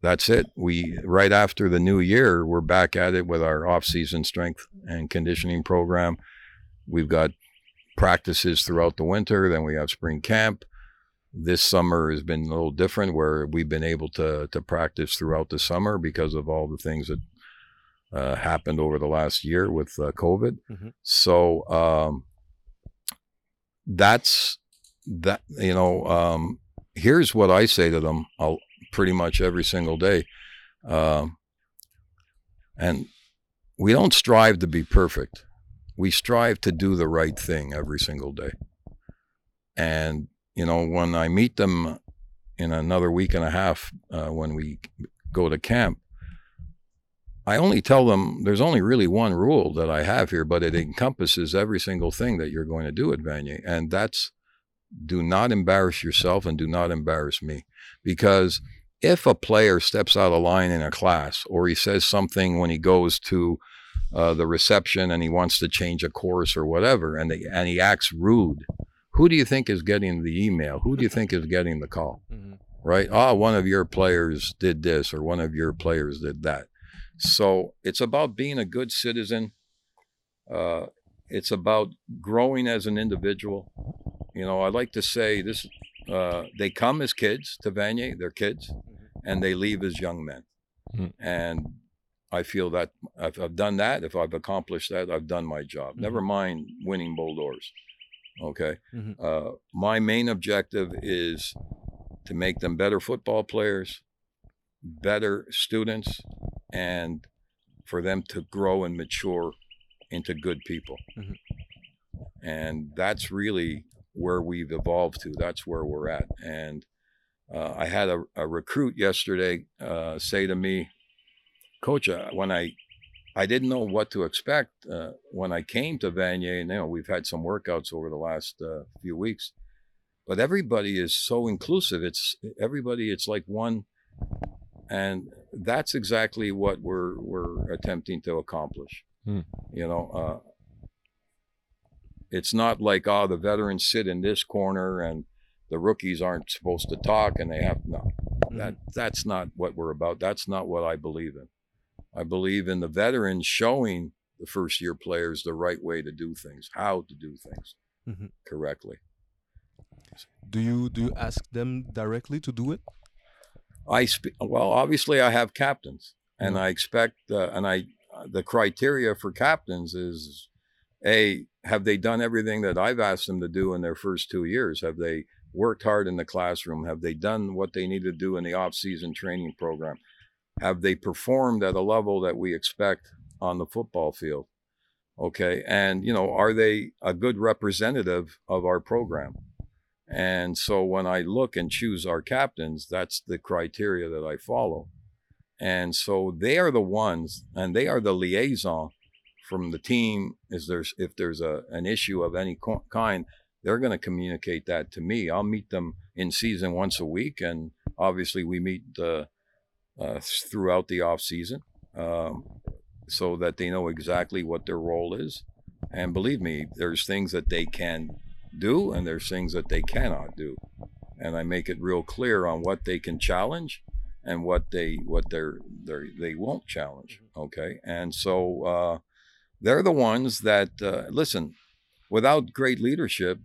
That's it. We right after the new year, we're back at it with our off-season strength and conditioning program. We've got practices throughout the winter. Then we have spring camp. This summer has been a little different, where we've been able to to practice throughout the summer because of all the things that uh, happened over the last year with uh, COVID. Mhm. So um, that's that. You know, um, here's what I say to them. I'll, pretty much every single day, um, and we don't strive to be perfect. We strive to do the right thing every single day. And you know, when I meet them in another week and a half, uh, when we go to camp, I only tell them there's only really one rule that I have here, but it encompasses every single thing that you're going to do at Vanier. And that's do not embarrass yourself and do not embarrass me. Because if a player steps out of line in a class or he says something when he goes to uh, the reception and he wants to change a course or whatever and, they, and he acts rude, who do you think is getting the email? Who do you think is getting the call? Mhm. right? Ah, one of your players did this or one of your players did that. So it's about being a good citizen. Uh, it's about growing as an individual. You know, I like to say this: uh, they come as kids to Vanier, they're kids, and they leave as young men. Mm. And I feel that if I've done that, if I've accomplished that, I've done my job. Never mind winning Bol d'Ors. Okay. Mhm. Uh, my main objective is to make them better football players, better students, and for them to grow and mature into good people. Mhm. And that's really where we've evolved to. That's where we're at. And uh, I had a, a recruit yesterday uh, say to me, Coach, uh, when I I didn't know what to expect uh, when I came to Vanier. And, you know, we've had some workouts over the last uh, few weeks, but everybody is so inclusive. It's everybody. It's like one, and that's exactly what we're we're attempting to accomplish. Hmm. You know, uh, it's not like oh the veterans sit in this corner and the rookies aren't supposed to talk and they have no. That that's not what we're about. That's not what I believe in. I believe in the veterans showing the first year players the right way to do things, how to do things Mhm. correctly. do you do you ask them directly to do it I spe- well, obviously I have captains, and Yeah. I expect uh, and I the criteria for captains is a have they done everything that I've asked them to do in their first two years? Have they worked hard in the classroom? Have they done what they need to do in the off-season training program? Have they performed at a level that we expect on the football field? Okay. And, you know, are they a good representative of our program? And so when I look and choose our captains, that's the criteria that I follow. And so they are the ones, and they are the liaison from the team. Is there's if there's a an issue of any co- kind, they're going to communicate that to me. I'll meet them in season once a week, and obviously we meet uh, uh, throughout the off season, um, so that they know exactly what their role is. And believe me, there's things that they can do, and there's things that they cannot do, and I make it real clear on what they can challenge and what they what they're they they won't challenge. Okay, and so uh, they're the ones that uh, listen. Without great leadership,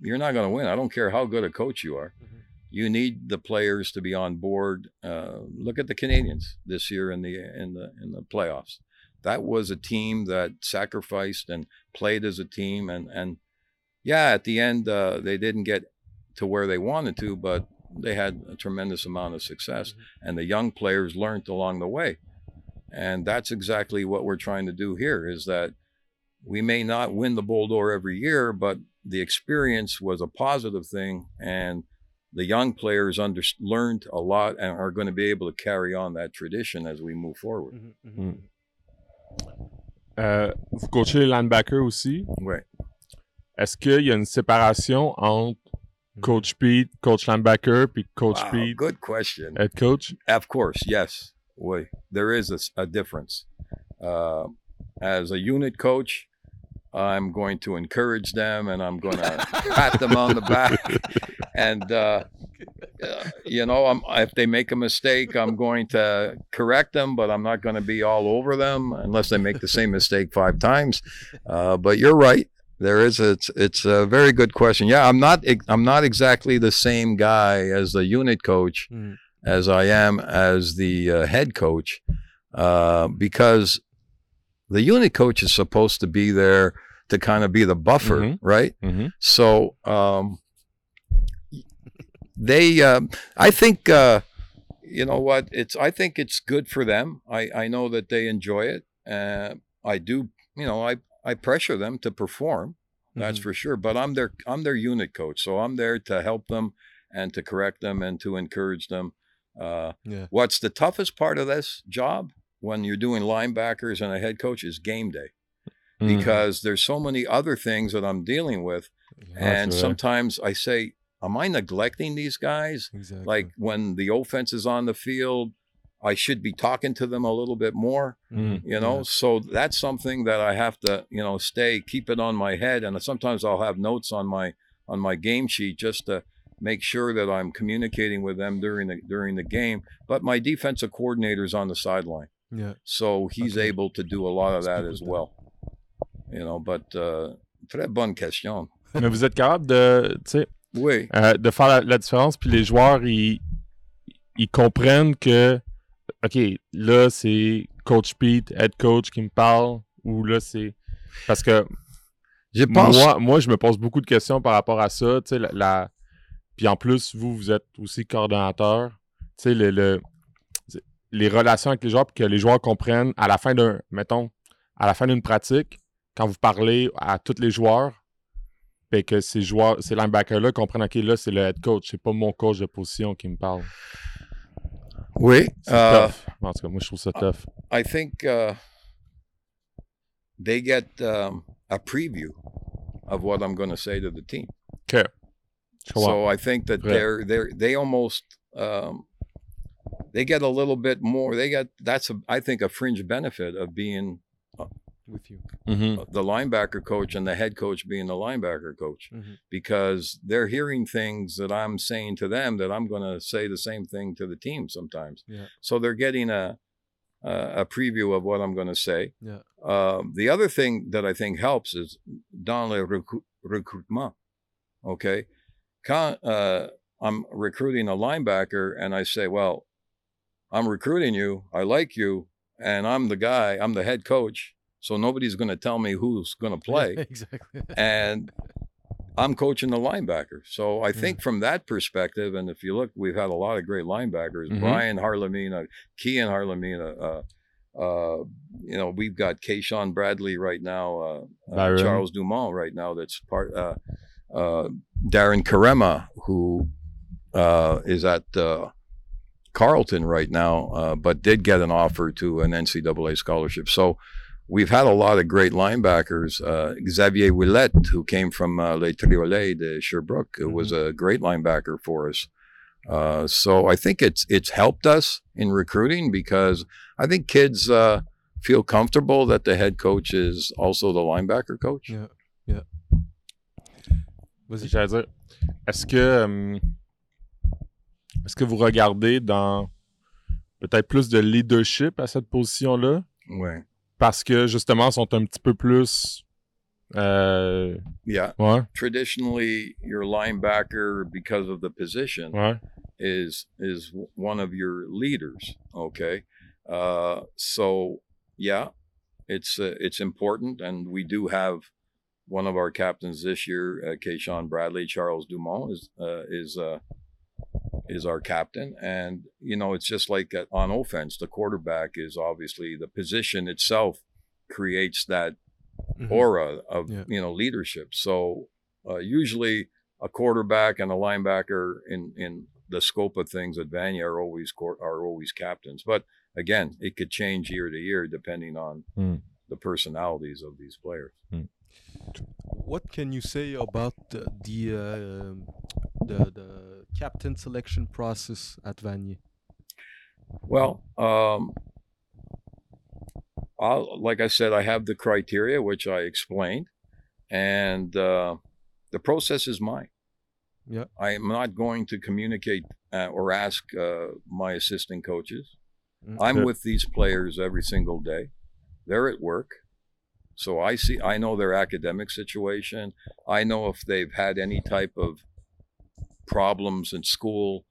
you're not going to win. I don't care how good a coach you are. Mhm. You need the players to be on board. Uh, look at the Canadiens this year in the in the in the playoffs. That was a team that sacrificed and played as a team, and and yeah, at the end uh, they didn't get to where they wanted to, but they had a tremendous amount of success, Mhm. and the young players learned along the way. And that's exactly what we're trying to do here. Is that we may not win the Bol d'Or every year, but the experience was a positive thing, and the young players under, learned a lot and are going to be able to carry on that tradition as we move forward. Mhm, mhm, Mm. Euh, vous coachez les linebackers aussi. Ouais. Est-ce qu'il y a une séparation entre Coach Pete, Coach Linebacker, puis Coach Wow, Pete, good question. Head Coach? Of course, yes. Oui, there is a difference. Uh, as a unit coach, I'm going to encourage them and I'm going to pat them on the back. And, uh, uh, you know, I'm, if they make a mistake, I'm going to correct them, but I'm not going to be all over them unless they make the same mistake five times. Uh, but you're right. There is it's, it's a very good question. Yeah, I'm not I'm not exactly the same guy as the unit coach Mhm. as I am as the uh, head coach uh, because the unit coach is supposed to be there to kind of be the buffer, Mhm. right? Mhm. So um, they, um I think, uh, you know what? It's I think it's good for them. I I know that they enjoy it. Uh, I do, you know, I I pressure them to perform. That's Mhm. for sure. But I'm their I'm their unit coach, so I'm there to help them and to correct them and to encourage them. Uh, Yeah. What's the toughest part of this job when you're doing linebackers and a head coach is game day Mm. because there's so many other things that I'm dealing with, and sometimes I say, "Am I neglecting these guys?" exactly. Like when the offense is on the field, I should be talking to them a little bit more Mm. you know so that's something that i have to you know stay keep it on my head and sometimes i'll have notes on my on my game sheet just to make sure that i'm communicating with them during the during the game but my defensive coordinator's on the sideline Yeah. so he's Okay. able to do a lot of that as well you know but uh très bonne question Mais vous êtes capable de, tu sais, oui euh, de faire la, la différence, puis les joueurs, ils, ils comprennent que, OK, là, c'est Coach Pete, Head Coach qui me parle, ou là, c'est... Parce que je pense moi, moi, je me pose beaucoup de questions par rapport à ça, tu sais, la, la- Puis en plus, vous, vous êtes aussi coordonnateur, tu sais, le, le- les relations avec les joueurs, puis que les joueurs comprennent à la fin d'un, mettons, à la fin d'une pratique, quand vous parlez à tous les joueurs, puis que ces joueurs, ces linebackers-là comprennent, OK, là, c'est le head coach, c'est pas mon coach de position qui me parle. Oui uh, tough. En tout cas, moi, je trouve ça tough. I think uh, they get um, a preview of what I'm going to say to the team. OK. So I think that they're they're they almost um, they get a little bit more. They get that's a I think a fringe benefit of being With you. Mhm. the linebacker coach and the head coach being the linebacker coach Mhm. because they're hearing things that I'm saying to them that I'm going to say the same thing to the team sometimes. Yeah. So they're getting a a, a preview of what I'm going to say. Yeah. Um, the other thing that I think helps is dans le recru- recrutement. Okay. Quand uh, I'm recruiting a linebacker and I say, well, I'm recruiting you, I like you, and I'm the guy, I'm the head coach. So nobody's going to tell me who's going to play exactly. and I'm coaching the linebacker. So I think from that perspective, and if you look, we've had a lot of great linebackers: Mhm. Brian Harlemina, Kean Harlemina, uh, uh, you know, we've got Kayshawn Bradley right now, uh, uh, Charles Dumont right now. That's part. Uh, uh, Darren Karema, who uh, is at uh, Carleton right now, uh, but did get an offer to an NCAA scholarship. So we've had a lot of great linebackers. Uh, Xavier Willette, who came from uh, Les Triolets de Sherbrooke, who was a great linebacker for us. Uh, so I think it's it's helped us in recruiting because I think kids uh, feel comfortable that the head coach is also the linebacker coach. Yeah. Yeah. Vas-y. J'allais dire, est-ce que euh, est-ce que vous regardez dans peut-être plus de leadership à cette position-là? Ouais. Parce que justement, sont un petit peu plus euh, Yeah. ouais, Traditionally, your linebacker, because of the position, ouais. is is one of your leaders. Okay, uh, so yeah, it's uh, it's important, and we do have one of our captains this year, uh, Kayshawn Bradley, Charles Dumont is uh, is uh, is our captain, and you know it's just like on offense, the quarterback is obviously the position itself creates that Mhm. aura of Yeah. you know leadership. So uh, usually a quarterback and a linebacker in in the scope of things at Vanier are always cor- are always captains. But again, it could change year to year depending on Hmm. the personalities of these players. What can you say about the the, uh, the the captain selection process at Vanier? Well, um, I'll, like I said, I have the criteria which I explained, and uh, the process is mine. Yeah. I am not going to communicate uh, or ask uh, my assistant coaches. Mm. I'm with these players every single day. They're at work. So I see I know their academic situation. I know if they've had any type of problems in school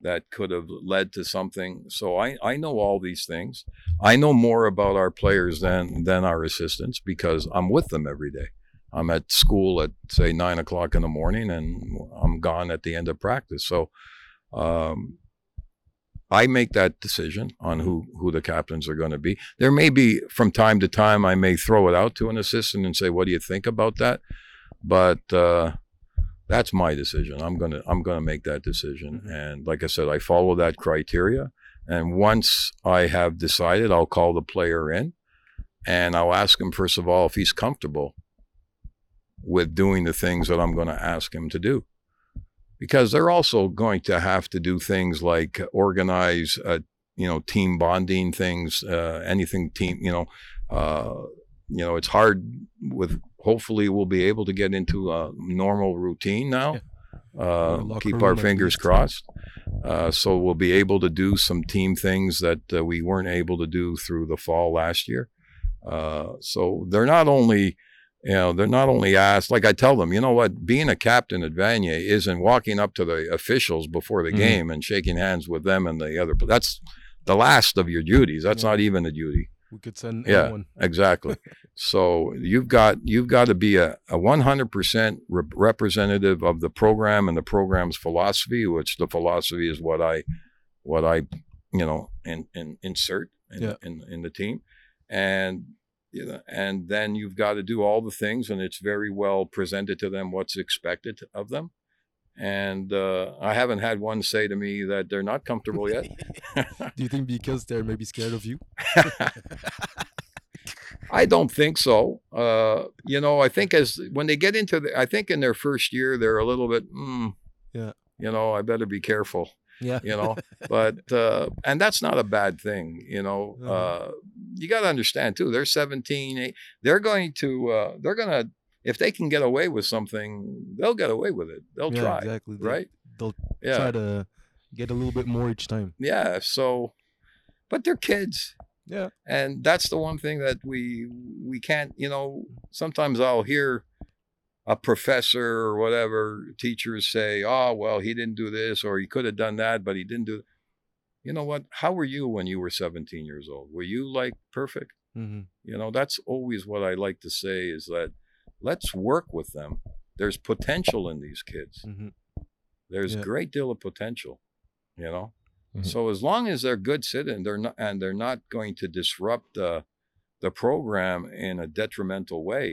that could have led to something. So I, I know all these things. I know more about our players than than our assistants because I'm with them every day. I'm at school at say nine o'clock in the morning and I'm gone at the end of practice. So um, I make that decision on who who the captains are going to be. There may be from time to time I may throw it out to an assistant and say, "What do you think about that?" But uh, that's my decision. I'm gonna I'm gonna make that decision. Mhm. And like I said, I follow that criteria. And once I have decided, I'll call the player in, and I'll ask him first of all if he's comfortable with doing the things that I'm going to ask him to do because they're also going to have to do things like organize, uh, you know, team bonding things, uh, anything team, you know, uh, you know, it's hard with. Hopefully, we'll be able to get into a normal routine now. Uh, keep our fingers crossed. Uh, so we'll be able to do some team things that uh, we weren't able to do through the fall last year. Uh, so they're not only you know, they're not only asked, like I tell them, you know what, being a captain at Vanier isn't walking up to the officials before the Mhm. game and shaking hands with them and the other. That's the last of your duties. That's Yeah. not even a duty. We could send Yeah. anyone. Exactly. so you've got you've got to be a, a 100% rep- representative of the program and the program's philosophy, which the philosophy is what I what I you know in, in, insert in, Yeah. in in the team, and you know, and then you've got to do all the things, and it's very well presented to them what's expected of them. And uh, I haven't had one say to me that they're not comfortable yet. Do you think because they're maybe scared of you? I don't think so. Uh, you know, I think as when they get into the, I think in their first year they're a little bit, mm, Yeah. You know, I better be careful. Yeah. You know, but uh, and that's not a bad thing. You know, Uh-huh. uh, you got to understand too. They're 17. eight- They're going to. Uh, they're gonna. If they can get away with something, they'll get away with it. They'll yeah, try. exactly. Right? They'll Yeah. try to get a little bit more each time. Yeah. So, but they're kids. Yeah. and that's the one thing that we we can't you know sometimes i'll hear a professor or whatever teachers say oh well he didn't do this or he could have done that but he didn't do you know what how were you when you were 17 years old were you like perfect hmm you know that's always what i like to say is that let's work with them there's potential in these kids hmm there's Yeah. a great deal of potential you know Mhm. So as long as they're good citizens, they're not, and they're not going to disrupt the the program in a detrimental way.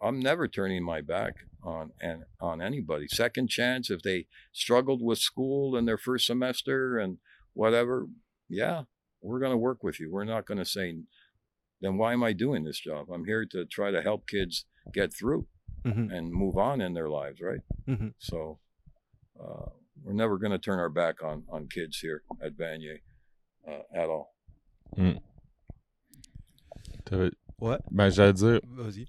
I'm never turning my back on and on anybody. Second chance if they struggled with school in their first semester and whatever, yeah, we're going to work with you. We're not going to say, then why am I doing this job? I'm here to try to help kids get through Mhm. and move on in their lives, right? Mhm. So uh, we're never going to turn our back on on kids here at Vanier uh, at all. T'avais- Ouais, Ben, j'allais dire, vas-y.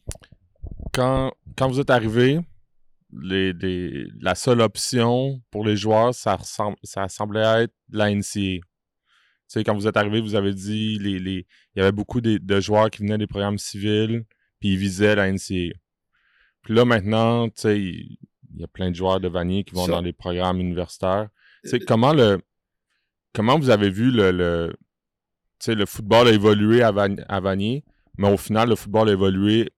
quand, quand vous êtes arrivé, les, les- la seule option pour les joueurs, ça, ressemble, ça semblait être la NCA. Tu sais, quand vous êtes arrivé, vous avez dit les, les, il y avait beaucoup de, de joueurs qui venaient des programmes civils, puis ils visaient la NCA. Puis là, maintenant, tu sais, il y a plein de joueurs de Vanier qui vont Ça- dans les programmes universitaires. Tu sais, Euh, comment le comment vous avez vu le, le, tu sais, le football a évolué à, Van- à Vanier, mais au final, le football a évolué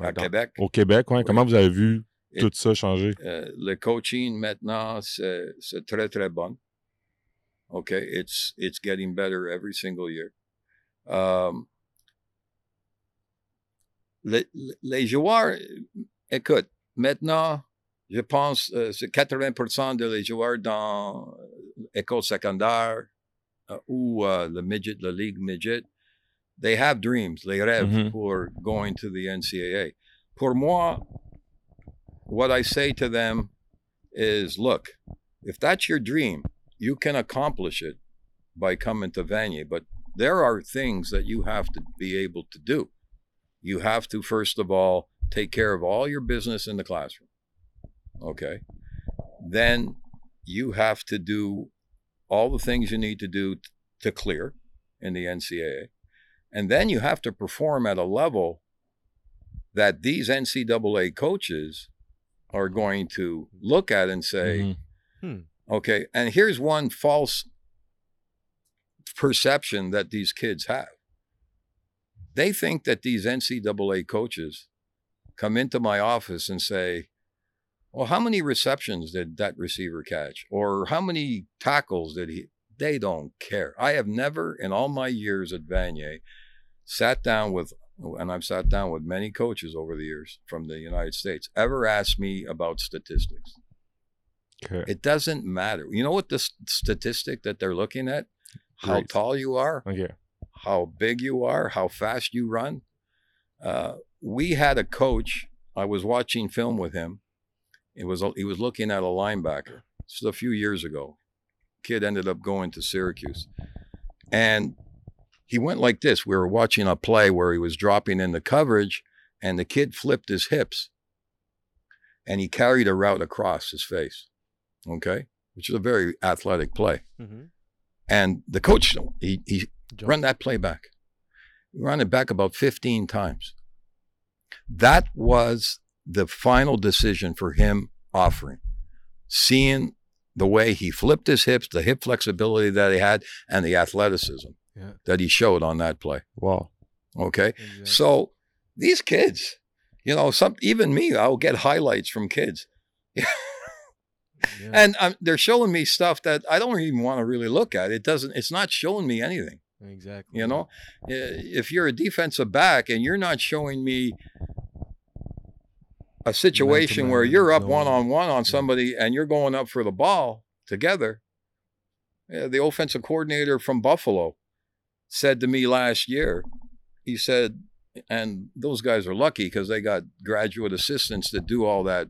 à dans- Québec, au Québec. ouais? Oui. Comment vous avez vu Et- tout ça changer? euh, le coaching maintenant, c'est très, très bon. Okay, it's it's getting better every single year. Um, les, les joueurs, écoute, maintenant, je pense euh, c'est 80% de les joueurs dans l'école secondaire euh, ou euh, le midget, la ligue midget, they have dreams, les rêves Mhm. pour going to the NCAA. Pour moi, what I say to them is, look, if that's your dream, you can accomplish it by coming to Vanier, but there are things that you have to be able to do. You have to, first of all, take care of all your business in the classroom. Okay. Then you have to do all the things you need to do to clear in the NCAA. And then you have to perform at a level that these NCAA coaches are going to look at and say, Mhm. Okay. And here's one false perception that these kids have. They think that these NCAA coaches come into my office and say, Well, how many receptions did that receiver catch? Or how many tackles did he? They don't care. I have never, in all my years at Vanier, sat down with, and I've sat down with many coaches over the years from the United States, ever asked me about statistics. Okay. It doesn't matter. You know what the statistic that they're looking at? How Great. tall you are, OK. how big you are, how fast you run. Uh, we had a coach. I was watching film with him. It was he was looking at a linebacker. This was a few years ago. Kid ended up going to Syracuse, and he went like this. We were watching a play where he was dropping in the coverage, and the kid flipped his hips, and he carried a route across his face. Okay, which is a very athletic play. Mhm. And the coach, he, he Jump. run that play back. Run it back about 15 times. That was the final decision for him offering. Seeing the way he flipped his hips, the hip flexibility that he had, and the athleticism Yeah. that he showed on that play. Wow. Okay. Exact. So these kids, you know, some even me, I'll get highlights from kids. Yeah. And um, they're showing me stuff that I don't even want to really look at. It doesn't, it's not showing me anything. exactly. You know, Uh, if you're a defensive back and you're not showing me a situation where you're up one on one on Yeah. somebody and you're going up for the ball together. Yeah, the offensive coordinator from Buffalo said to me last year, he said, and those guys are lucky because they got graduate assistants that do all that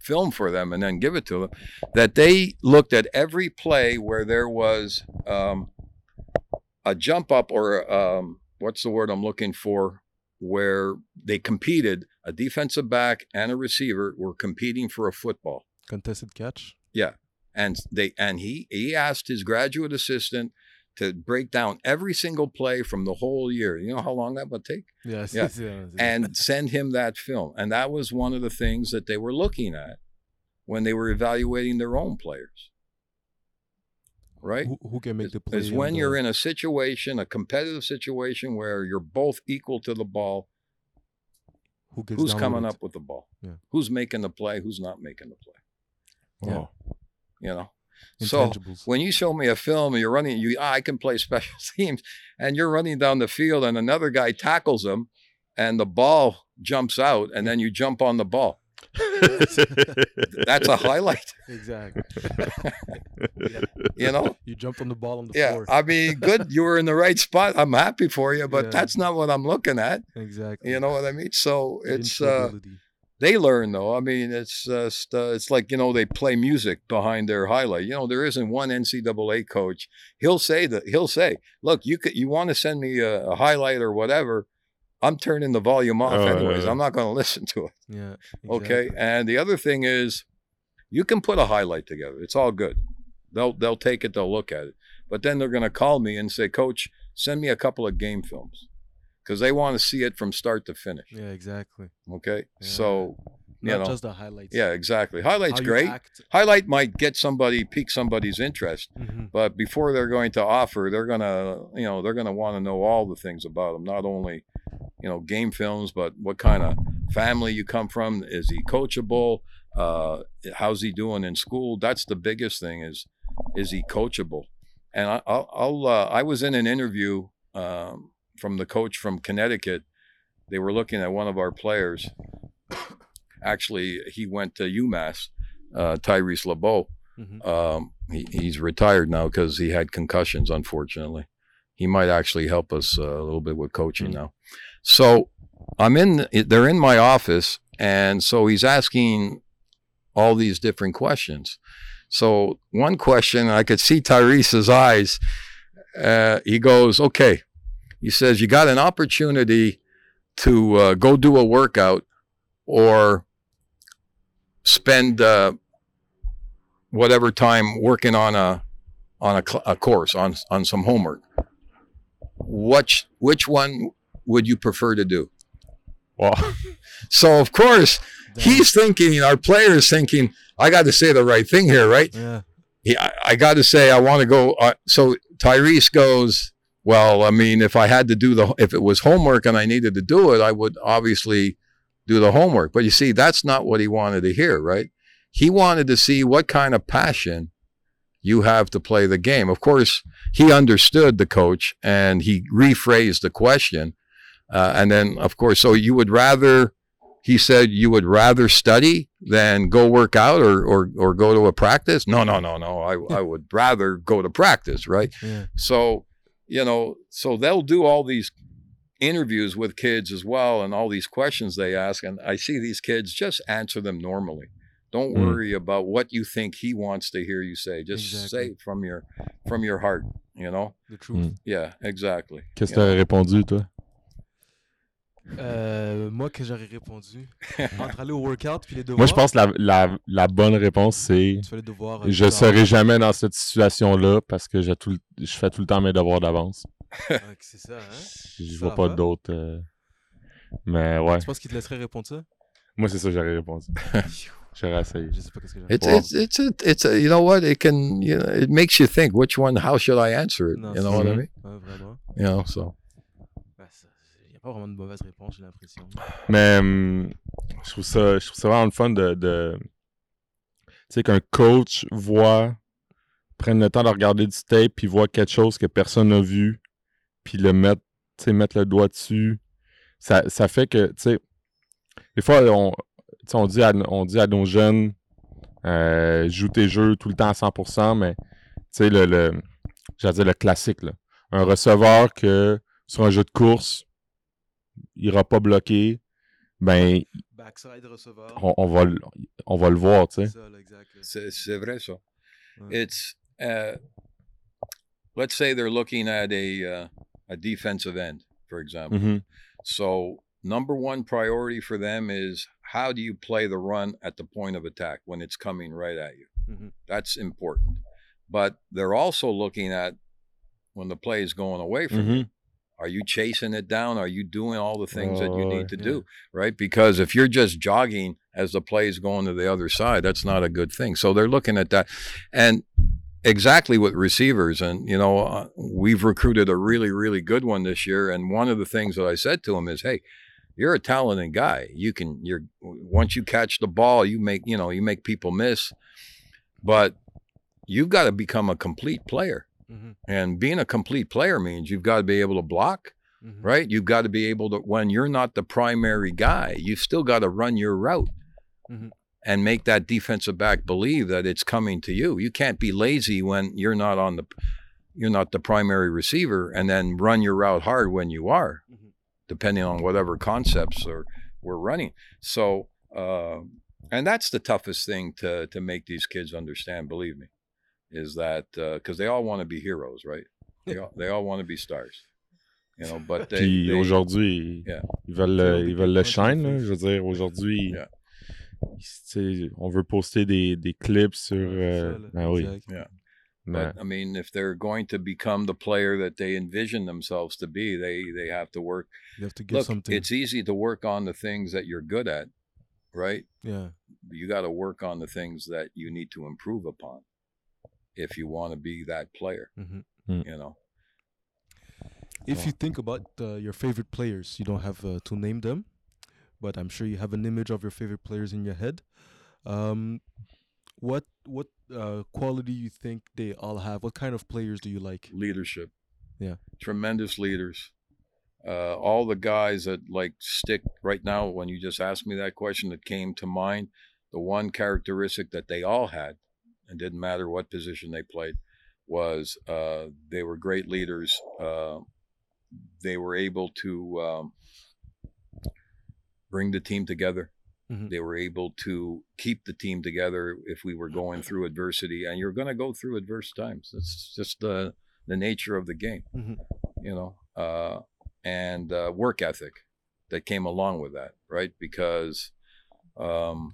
film for them and then give it to them, that they looked at every play where there was um, a jump up or um, what's the word I'm looking for, where they competed, a defensive back and a receiver were competing for a football Contested catch. Yeah. And they and he he asked his graduate assistant to break down every single play from the whole year. You know how long that would take? Yes. Yeah. c'est- And send him that film. And that was one of the things that they were looking at when they were evaluating their own players. Right? who, who can make the play? Is when the- you're in a situation, a competitive situation where you're both equal to the ball, who gets who's coming with up with the ball? Yeah. Who's making the play? Who's not making the play? Wow. You know? So when you show me a film and you're running, you ah, I can play special teams, and you're running down the field and another guy tackles him, and the ball jumps out, and then you jump on the ball. That's a highlight, exactly. you know. You jumped on the ball on the Yeah, floor. I mean, good. You were in the right spot. I'm happy for you, but Yeah. that's not what I'm looking at. exactly. You know what I mean? So it's uh, Instability. They learn though. I mean, it's just uh, it's like you know they play music behind their highlight. You know, there isn't one NCAA coach. He'll say that he'll say, "Look, you could you want to send me a, a highlight or whatever." I'm turning the volume off Oh, anyways. yeah. I'm not going to listen to it. yeah. Okay. And the other thing is, you can put a highlight together. It's all good. They'll they'll take it. They'll look at it. But then they're going to call me and say, "Coach, send me a couple of game films," because they want to see it from start to finish. Yeah, exactly. Okay. Yeah. So You Not know. just the highlights. yeah, exactly. Highlights great. act. Highlight might get somebody, pique somebody's interest, Mhm. but before they're going to offer, they're gonna, you know, they're gonna want to know all the things about them, Not only, you know, game films, but what kind of family you come from. Is he coachable? Uh, how's he doing in school? That's the biggest thing. Is is he coachable? And I, I'll, I'll uh, I was in an interview um, from the coach from Connecticut. They were looking at one of our players. Actually, he went to UMass, uh, Tyrese LeBeau. Mhm. Um, he, he's retired now because he had concussions, unfortunately. He might actually help us uh, a little bit with coaching Mm. now. So I'm in, they're in my office. And so he's asking all these different questions. So one question, I could see Tyrese's eyes. Uh, he goes, okay. He says, you got an opportunity to uh, go do a workout or spend uh, whatever time working on a on a, cl- a course on on some homework. Which which one would you prefer to do? Well, So of course Damn. he's thinking, our player is thinking, I got to say the right thing here, right? Yeah. he, I, I got to say, I want to go. Uh, so Tyrese goes, well, I mean, if I had to do the, if it was homework and I needed to do it, I would obviously do the homework. But you see, that's not what he wanted to hear, right? He wanted to see what kind of passion you have to play the game. Of course, he understood the coach and he rephrased the question. Uh, and then, of course, so you would rather, he said, you would rather study than go work out or, or, or go to a practice? No, no, no, no. I, I would rather go to practice, right? Yeah. So, you know, so they'll do all these interviews with kids as well and all these questions they ask. And I see these kids just answer them normally. Don't Mm. worry about what you think he wants to hear you say. Just Exactly. say from your from your heart, you know? The truth. Yeah, exactly. Qu'est-ce que You t'aurais répondu, toi? Euh, moi, que j'aurais répondu entre aller au workout puis les devoirs. Moi, je pense que la, la, la bonne réponse, c'est Tu fais les devoirs. euh, je serai jamais dans cette situation-là parce que j'ai tout le- je fais tout le temps mes devoirs d'avance. Ouais, c'est ça, hein? Je Ça vois va. pas d'autres. euh, Mais ouais, Tu penses qu'il te laisserait répondre ça? moi, c'est ça que j'aurais répondu. J'aurais essayé. Je sais pas qu'est-ce que j'aurais It's Wow. it's it's a, it's a, you know what? It can you know it makes you think which one how should I answer it? Non, you know what I ça. mean? Ouais, vraiment. you know so vraiment de mauvaise réponse, j'ai l'impression. Mais hum, je trouve ça, je trouve ça vraiment le fun de. de... Tu sais, qu'un coach voit, prenne le temps de regarder du tape, puis voit quelque chose que personne n'a vu, puis le mettre, mettre le doigt dessus. Ça, ça fait que, tu sais, des fois, on, on, dit à, on dit à nos jeunes, euh, joue tes jeux tout le temps à 100%, mais, tu sais, le, le, j'allais dire le classique, là. Un receveur que, sur un jeu de course, ira pas bloqué, ben, Backside receveur. on, on va, on va le voir, tu sais. C'est ça, là, exact. là. c'est c'est vrai ça Ouais. it's uh, let's say they're looking at a uh, a defensive end, for example. Mhm. So number one priority for them is how do you play the run at the point of attack when it's coming right at you. Mhm. That's important. But they're also looking at when the play is going away from you. Are you chasing it down? Are you doing all the things that you Oh, need to yeah. do? Right? Because if you're just jogging as the play is going to the other side, that's not a good thing. So they're looking at that. And exactly with receivers. And, you know, uh, we've recruited a really, really good one this year. And one of the things that I said to him is, hey, you're a talented guy. You can, you're, once you catch the ball, you make, you know, you make people miss. But you've got to become a complete player. Mm-hmm. And being a complete player means you've got to be able to block, Mm-hmm. right? You've got to be able to, when you're not the primary guy, you've still got to run your route Mhm. and make that defensive back believe that it's coming to you. You can't be lazy when you're not on the, you're not the primary receiver, and then run your route hard when you are, Mhm. depending on whatever concepts are we're running. So, uh, and that's the toughest thing to to make these kids understand. Believe me, is that uh, because they all want to be heroes, right? They all, they all want to be stars, you know. But they, Puis they- aujourd'hui, Yeah. ils veulent, They'll euh, le- ils veulent le shine. là. Je veux dire, aujourd'hui, Yeah. on veut poster des, des clips sur. Euh, ça, là. ben oui. Exact. mais- But I mean, if they're going to become the player that they envision themselves to be, they they have to work. You have to give Look, something. it's easy to work on the things that you're good at, right? yeah. You got to work on the things that you need to improve upon if you want to be that player. Mhm. You know, If Yeah. you think about uh, your favorite players, you don't have uh, to name them, but I'm sure you have an image of your favorite players in your head. Um, what what uh, quality you think they all have? What kind of players do you like? leadership. Yeah. tremendous leaders. Uh, all the guys that like stick right now. When you just asked me that question, that came to mind. The one characteristic that they all had, and didn't matter what position they played, was uh, they were great leaders. Uh, they were able to um, bring the team together. Mhm. They were able to keep the team together if we were going through adversity, and you're going to go through adverse times. That's just the the nature of the game, Mhm. you know, uh, and uh, work ethic that came along with that, right? Because um,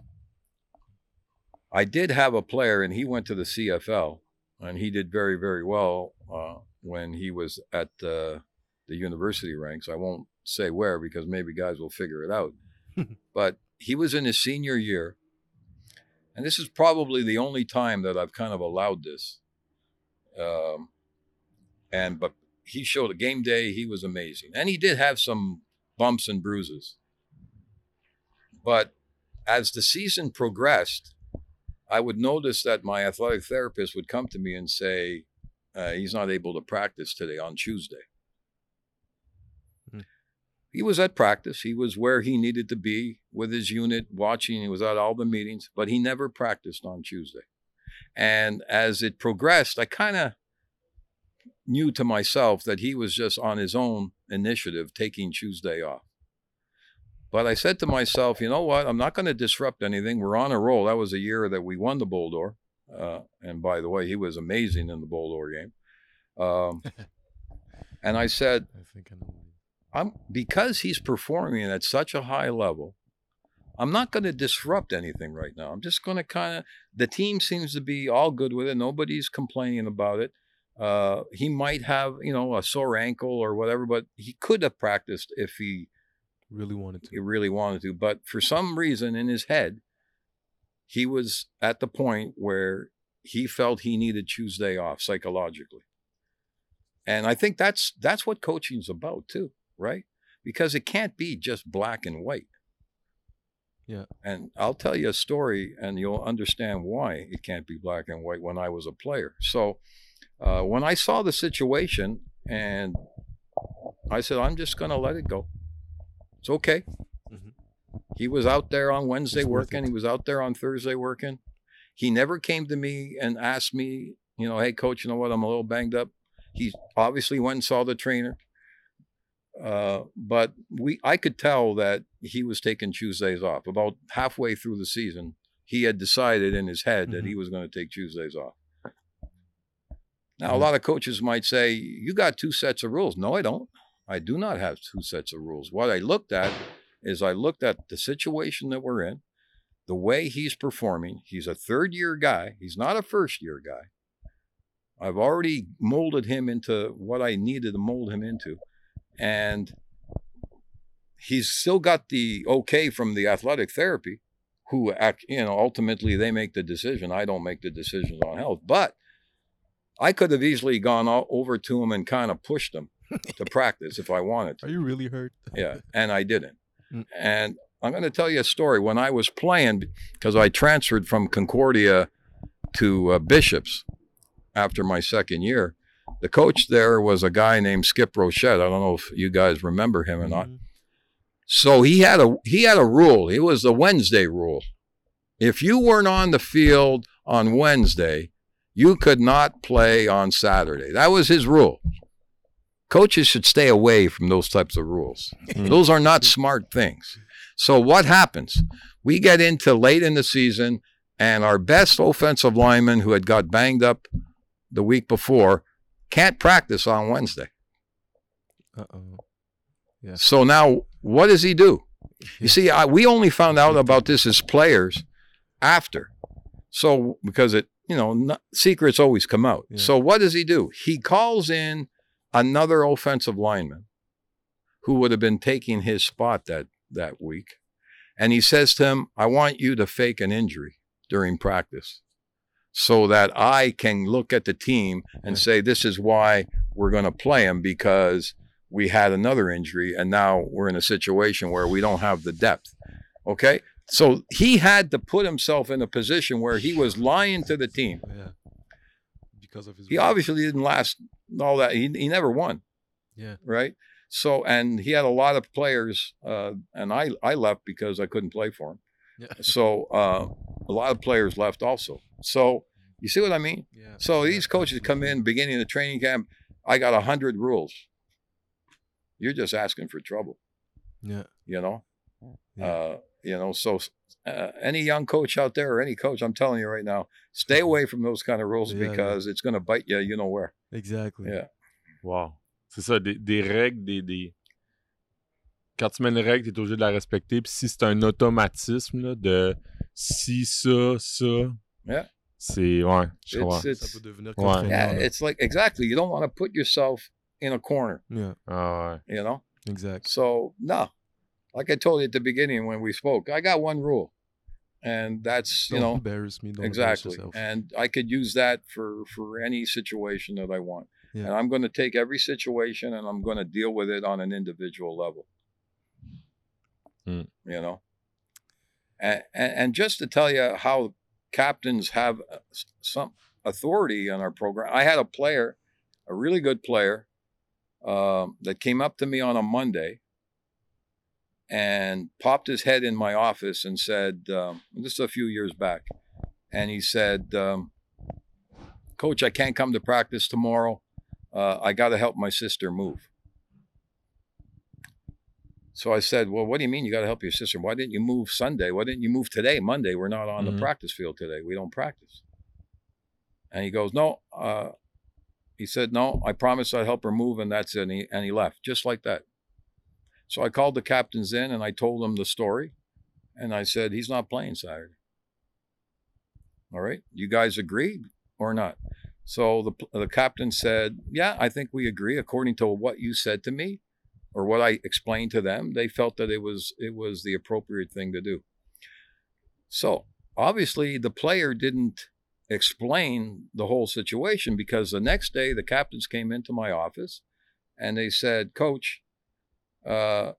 I did have a player, and he went to the CFL, and he did very, very well uh, when he was at uh, the university ranks. I won't say where because maybe guys will figure it out. but he was in his senior year, and this is probably the only time that I've kind of allowed this. Um, and but he showed a game day. He was amazing, and he did have some bumps and bruises. But as the season progressed, I would notice that my athletic therapist would come to me and say, uh, "He's not able to practice today on Tuesday." Hmm. He was at practice. He was where he needed to be with his unit, watching. He was at all the meetings, but he never practiced on Tuesday. And as it progressed, I kind of knew to myself that he was just on his own initiative taking Tuesday off. But I said to myself, you know what? I'm not going to disrupt anything. We're on a roll. That was a year that we won the Bull Uh, and by the way, he was amazing in the Bull game. Um, and I said, I I'm, because he's performing at such a high level. I'm not going to disrupt anything right now. I'm just going to kind of. The team seems to be all good with it. Nobody's complaining about it. Uh, he might have, you know, a sore ankle or whatever, but he could have practiced if he, Really wanted to. he really wanted to. But for some reason in his head, he was at the point where he felt he needed Tuesday off psychologically. And I think that's that's what coaching's about too, right? Because it can't be just black and white. Yeah. And I'll tell you a story and you'll understand why it can't be black and white when I was a player. So uh, when I saw the situation and I said, I'm just going to let it go. It's okay. Mhm. He was out there on Wednesday It's working. He was out there on Thursday working. He never came to me and asked me, you know, hey, coach, you know what? I'm a little banged up. He obviously went and saw the trainer. Uh, but we, I could tell that he was taking Tuesdays off. About halfway through the season, he had decided in his head that he was going to take Tuesdays off. Now, a Mhm. lot of coaches might say, You got two sets of rules. No, I don't. I do not have two sets of rules. What I looked at is I looked at the situation that we're in, the way he's performing. He's a third year guy, he's not a first year guy. I've already molded him into what I needed to mold him into. And he's still got the okay from the athletic therapy, who act, you know, ultimately they make the decision. I don't make the decisions on health. But I could have easily gone over to him and kind of pushed him to practice if I wanted to Are you really hurt? yeah and i didn't Mm. and i'm going to tell you a story when i was playing because i transferred from concordia to uh, bishops after my second year. The coach there was a guy named Skip Rochette. I don't know if you guys remember him or not. Mhm. So he had a he had a rule. It was the Wednesday rule. If you weren't on the field on Wednesday, you could not play on Saturday. That was his rule. Coaches should stay away from those types of rules. Mm. Those are not smart things. So what happens? We get into late in the season and our best offensive lineman who had got banged up the week before can't practice on Wednesday. Uh-oh. Yeah. So now what does he do? You see, I, we only found out about this as players after. So because it, you know, no, secrets always come out. Yeah. So what does he do? He calls in another offensive lineman who would have been taking his spot that that week, and he says to him, "I want you to fake an injury during practice." So that I can look at the team and say, this is why we're going to play him because we had another injury and now we're in a situation where we don't have the depth. Okay. So he had to put himself in a position where he was lying to the team. Yeah. Because of his. He obviously didn't last all that. He, he never won. Yeah. Right. So, and he had a lot of players, uh, and I, I left because I couldn't play for him. Yeah. So, uh, a lot of players left also. So, you see what I mean? Yeah. So yeah, these coaches come in beginning of the training camp. I got a hundred rules. You're just asking for trouble, Yeah. you know. Yeah. Uh, you know, so uh, any young coach out there or any coach, I'm telling you right now, stay away from those kind of rules Yeah, yeah. because it's going to bite you. You know where? Exactly. Yeah. Wow. C'est ça, des, des règles, des, des. Quand tu mets une règle, tu es obligé de la respecter. Puis si c'est un automatisme là, de si ça, ça. Yeah. C'est. Ouais, je It's, comprends. Ça peut devenir Ouais. yeah, it's like exactly. You don't want to put yourself in a corner. Yeah. Ah ouais. You know. Exact. So no, like I told you at the beginning when we spoke, I got one rule, and that's you Don't know embarrass me. Don't exactly Embarrass and i could use that for for any situation that i want Yeah. and i'm going to take every situation and i'm going to deal with it on an individual level Mm. you know and, and and just to tell you how captains have uh, some authority on our program i had a player a really good player um, that came up to me on a monday and popped his head in my office and said um, this is a few years back and he said, um, "Coach, I can't come to practice tomorrow. Uh, I got to help my sister move." So I said, "Well, what do you mean you got to help your sister? Why didn't you move Sunday? Why didn't you move today, Monday? We're not on Mhm. the practice field today. We don't practice." And he goes, "No." Uh, he said, "No, I promised I'd help her move, and that's it." And he, and he left just like that. So I called the captains in and I told them the story, and I said, "He's not playing Saturday." All right. You guys agree or not? So the, the captain said, Yeah, I think we agree. According to what you said to me or what I explained to them, they felt that it was it was the appropriate thing to do. So obviously the player didn't explain the whole situation because the next day the captains came into my office and they said, Coach, uh,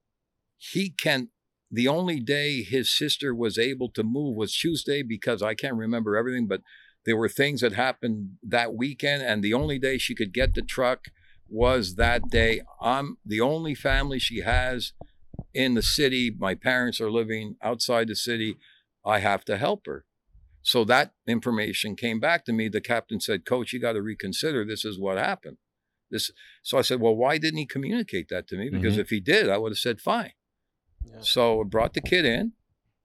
he can the only day his sister was able to move was Tuesday because I can't remember everything, but there were things that happened that weekend, and the only day she could get the truck was that day. I'm the only family she has in the city. My parents are living outside the city. I have to help her. So that information came back to me. The captain said, Coach, you got to reconsider. This is what happened. This so I said, Well, why didn't he communicate that to me? Because Mhm. if he did, I would have said fine. Yeah. So I brought the kid in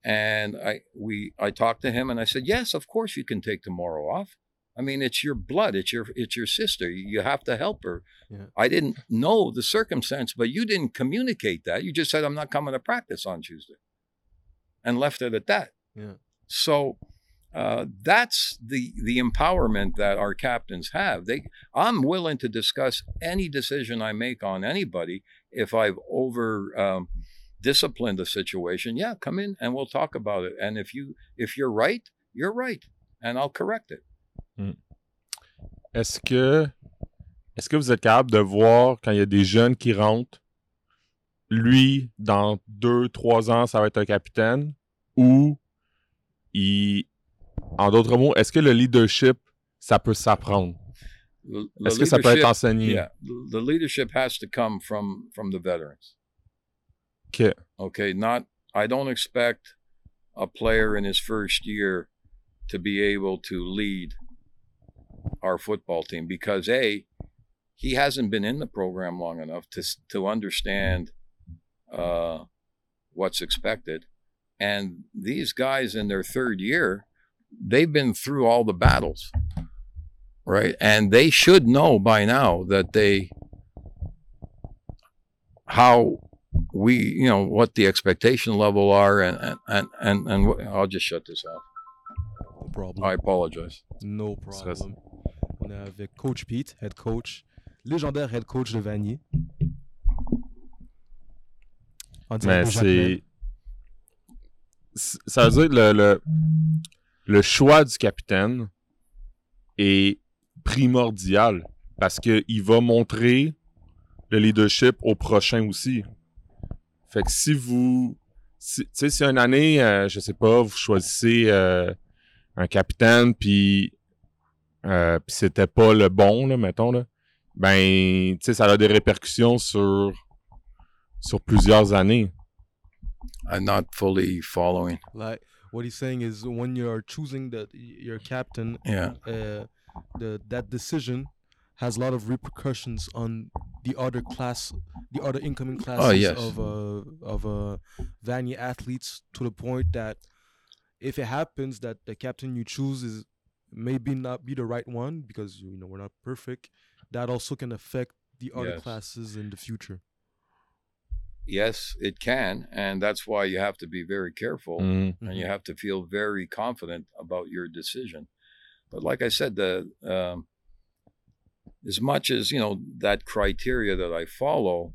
and I we I talked to him and I said, Yes, of course you can take tomorrow off. I mean, it's your blood, it's your it's your sister. You have to help her. Yeah. I didn't know the circumstance, but you didn't communicate that. You just said I'm not coming to practice on Tuesday. And left it at that. Yeah. So uh, that's the the empowerment that our captains have. They I'm willing to discuss any decision I make on anybody if I've over um, disciplined a situation. Yeah, come in and we'll talk about it. And if you if you're right, you're right, and I'll correct it. Est-ce que est-ce que vous êtes capable de voir quand il y a des jeunes qui rentrent, lui, dans deux, trois ans, ça va être un capitaine, ou il, en d'autres mots, est-ce que le leadership, ça peut s'apprendre? Est-ce que ça peut être leadership- enseigné? Yeah, the leadership has to come from from the veterans. OK. Okay, not I don't expect a player in his first year to be able to lead our football team because a he hasn't been in the program long enough to to understand uh, what's expected, and these guys in their third year, they've been through all the battles, right? And they should know by now that they how we you know what the expectation level are and and and and, and I'll just shut this off. No problem. I apologize. No problem. On est avec Coach Pete, head coach, légendaire head coach de Vanier. Mais c'est. c'est- Ça veut dire le, le, le choix du capitaine est primordial parce qu'il va montrer le leadership au prochain aussi. Fait que si vous. si- Tu sais, si une année, euh, je sais pas, vous choisissez euh, un capitaine, puis euh, puis c'était pas le bon, là, mettons, là, ben, tu sais, ça a des répercussions sur, sur plusieurs années. I'm not fully following. Like what he's saying is when you're choosing the your captain, Yeah. uh, the that decision has a lot of repercussions on the other class, the other incoming classes Oh, yes. of uh, of uh, Vanier athletes to the point that if it happens that the captain you choose is maybe not be the right one because you know we're not perfect, that also can affect the other Yes. classes in the future. Yes, it can, and that's why you have to be very careful. Mhm. and you have to feel very confident about your decision. But like I said, the um, as much as you know that criteria that I follow,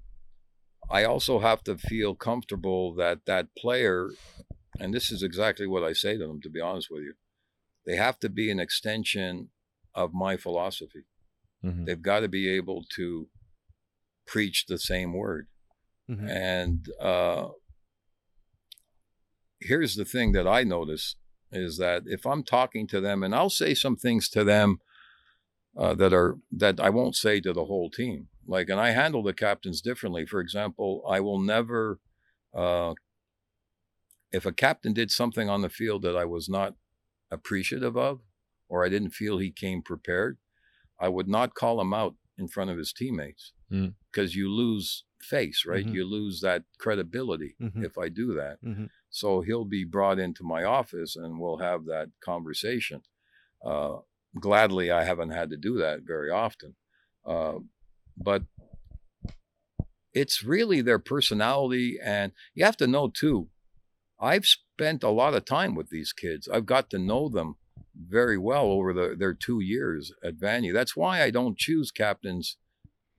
I also have to feel comfortable that that player, and this is exactly what I say to them. To be honest with you, they have to be an extension of my philosophy. Mhm. They've got to be able to preach the same word. Mhm. And uh, here's the thing that I notice is that if I'm talking to them, and I'll say some things to them uh, that are that I won't say to the whole team. Like, and I handle the captains differently. For example, I will never, uh, if a captain did something on the field that I was not appreciative of, or I didn't feel he came prepared, I would not call him out in front of his teammates Mm. because you lose face, right? Mhm. You lose that credibility Mhm. if I do that. Mhm. So he'll be brought into my office and we'll have that conversation. Uh, gladly, I haven't had to do that very often. Uh, but it's really their personality. And you have to know, too, I've spent a lot of time with these kids. I've got to know them very well over the, their two years at Vanier. That's why I don't choose captains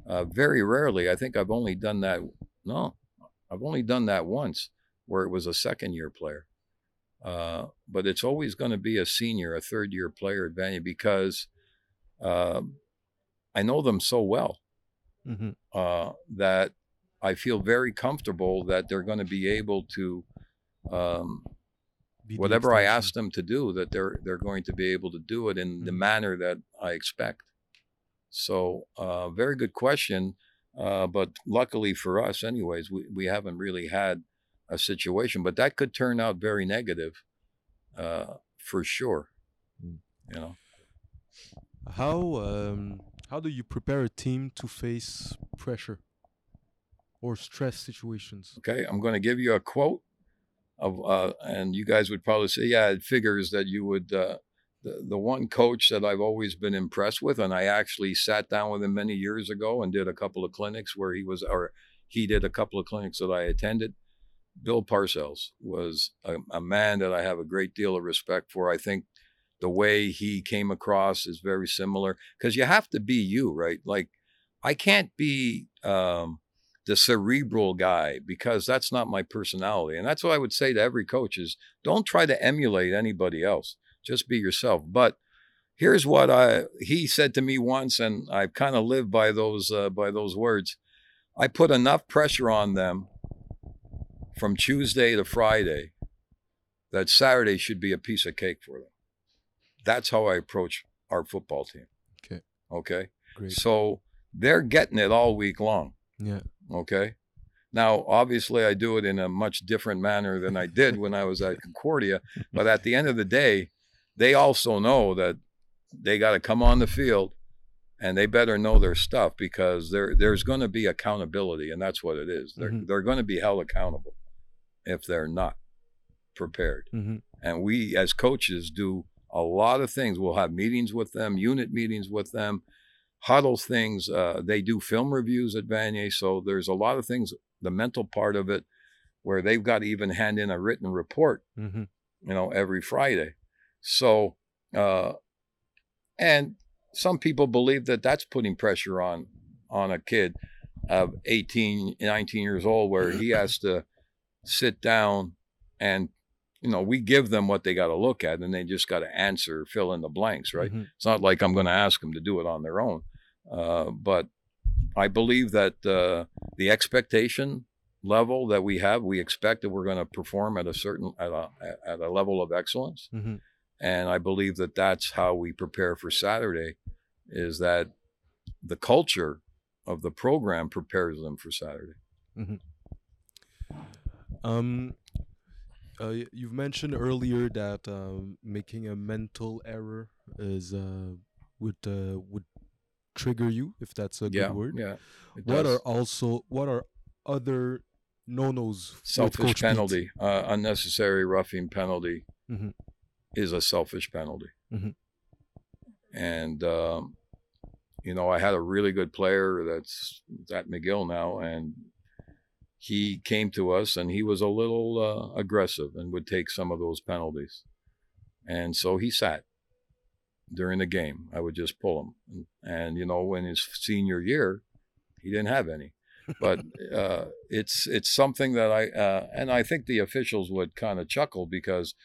uh, very rarely. I think I've only done that. No, I've only done that once where it was a second year player. Uh, but it's always going to be a senior, a third year player at Vanier because uh, I know them so well Mhm. uh, that I feel very comfortable that they're going to be able to um, Be the whatever I ask them to do, that they're they're going to be able to do it in the Mhm. manner that I expect. So, uh, very good question. Uh, but luckily for us, anyways, we, we haven't really had a situation, but that could turn out very negative, uh, for sure. Mm. You know, How um how do you prepare a team to face pressure or stress situations? okay, I'm going to give you a quote of, uh, and you guys would probably say, yeah, it figures that you would. The, the one coach that I've always been impressed with, and I actually sat down with him many years ago and did a couple of clinics where he was, or he did a couple of clinics that I attended. Bill Parcells was a, a man that I have a great deal of respect for. I think the way he came across is very similar because you have to be you, right? Like, I can't be um, the cerebral guy because that's not my personality. And that's what I would say to every coach is don't try to emulate anybody else. Just be yourself. But here's what I he said to me once, and I've kind of lived by those uh, by those words. I put enough pressure on them from Tuesday to Friday that Saturday should be a piece of cake for them. That's how I approach our football team. Okay. Okay. Great. So they're getting it all week long. Yeah. Okay. Now, obviously, I do it in a much different manner than I did when I was at Concordia. But at the end of the day, they also know that they got to come on the field and they better know their stuff because there there's going to be accountability, and that's what it is. They're Mhm. they're going to be held accountable if they're not prepared. hmm And we, as coaches, do a lot of things. We'll have meetings with them, unit meetings with them, huddle things. Uh, they do film reviews at Vanier. So there's a lot of things, the mental part of it, where they've got to even hand in a written report, hmm you know, every Friday. So, uh, and some people believe that that's putting pressure on on a kid of 18 19 years old where he has to sit down and you know we give them what they got to look at and they just got to answer fill in the blanks right Mhm. it's not like i'm going to ask them to do it on their own uh, but i believe that uh, the expectation level that we have we expect that we're going to perform at a certain at a, at a level of excellence Mhm. And I believe that that's how we prepare for Saturday, is that the culture of the program prepares them for Saturday. Um, uh, you've mentioned earlier that um, making a mental error is uh, would uh, would trigger you, if that's a good yeah, word. yeah. What does. are also what are other no-nos with selfish penalty, uh, unnecessary roughing penalty Mhm. Is a selfish penalty. Mhm. And um, you know, I had a really good player that's at McGill now, and he came to us, and he was a little uh, aggressive and would take some of those penalties, and so he sat during the game. I would just pull him, and, and you know, in his senior year, he didn't have any but uh, it's it's something that I uh, and I think the officials would kind of chuckle because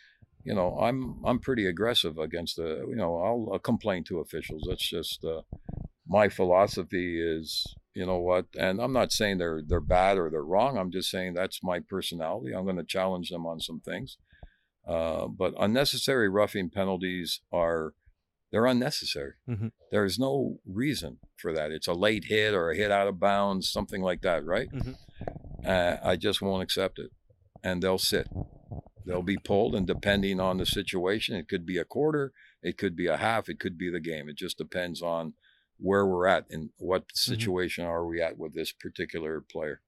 you know I'm I'm pretty aggressive against the you know I'll, I'll complain to officials. That's just uh, my philosophy is you know what, and I'm not saying they're they're bad or they're wrong. I'm just saying that's my personality. I'm going to challenge them on some things. Uh, but unnecessary roughing penalties are they're unnecessary. Mhm. There's no reason for that. It's a late hit or a hit out of bounds, something like that, right? Mhm. Uh, I just won't accept it, and they'll sit. They'll be pulled, and depending on the situation, it could be a quarter, it could be a half, it could be the game. It just depends on where we're at and what situation are we at with this particular player.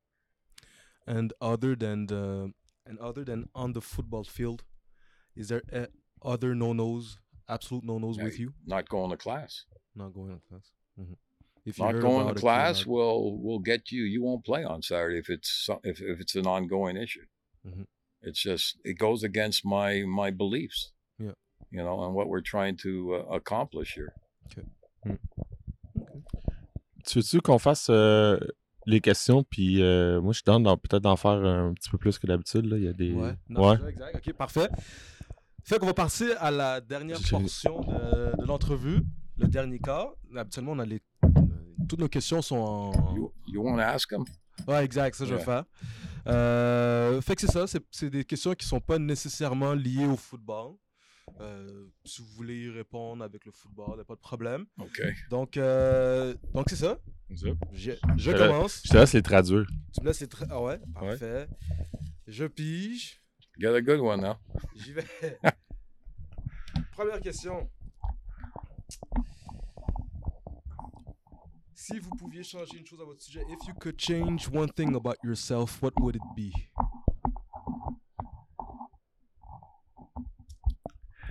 And other than the and other than on the football field, is there uh, other no-nos, absolute no-nos Yeah, with you? Not going to class. Not going to class. hmm If not going to class will will get you. You won't play on Saturday if it's if if it's an ongoing issue. Mhm. It's just it goes against my my beliefs. Yeah. You know, and what we're trying to uh, accomplish here. Tu veux-tu qu'on fasse euh, les questions? Puis euh, moi, je suis d'en- peut-être d'en faire un petit peu plus que d'habitude. là. Il y a des. Ouais, non, Ouais. c'est ça, exact. Ok, parfait. Fait qu'on va passer à la dernière portion de, de l'entrevue, le dernier quart. Habituellement, on a les, toutes nos questions sont en. You you want to ask them? Ouais, exact, ça je vais Yeah. faire. Euh, fait que c'est ça, c'est- des questions qui sont pas nécessairement liées au football. Euh, si vous voulez y répondre avec le football, y a pas de problème. Okay. Donc, euh, donc c'est ça. Je, je commence. Je te laisse les traduire. Tu me laisses les tra- Ah ouais, parfait. Je pige. Get a good one now. J'y vais. Première question. Si vous pouviez changer une chose à votre sujet, if you could change one thing about yourself, what would it be?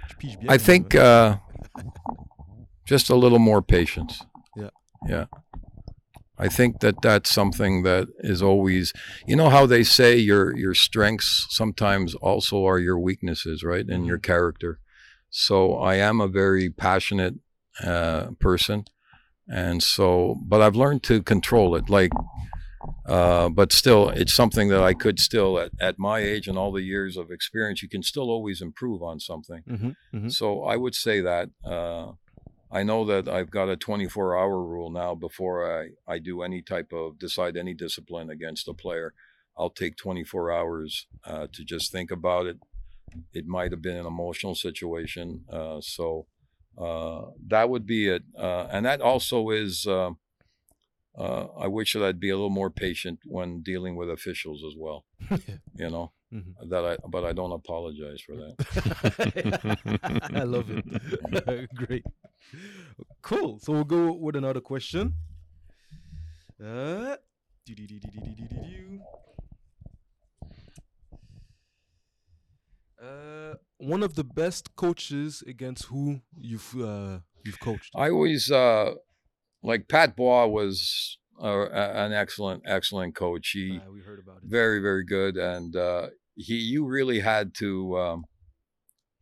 Je pige bien. I think uh, just a little more patience. Yeah. Yeah. I think that that's something that is always, you know, how they say your your strengths sometimes also are your weaknesses, right? And your character. So I am a very passionate uh, person, and so, but I've learned to control it. Like, uh, but still, it's something that I could still, at, at my age and all the years of experience, you can still always improve on something. Mhm, mhm. So I would say that uh, I know that I've got a 24 hour rule now before I, I do any type of decide any discipline against a player. I'll take 24 hours uh, to just think about it. It might have been an emotional situation. Uh, so that would be it. Uh, and that also is. Uh, uh, I wish that I'd be a little more patient when dealing with officials as well. You know Mhm. that I, but I don't apologize for that. I love it. Great. Cool. So we'll go with another question. Uh, Uh, one of the best coaches against who you've uh, you've coached. I always uh, like Pat Bois was uh, a- an excellent, excellent coach. He Uh, we heard about it. very, very good, and uh, he you really had to um,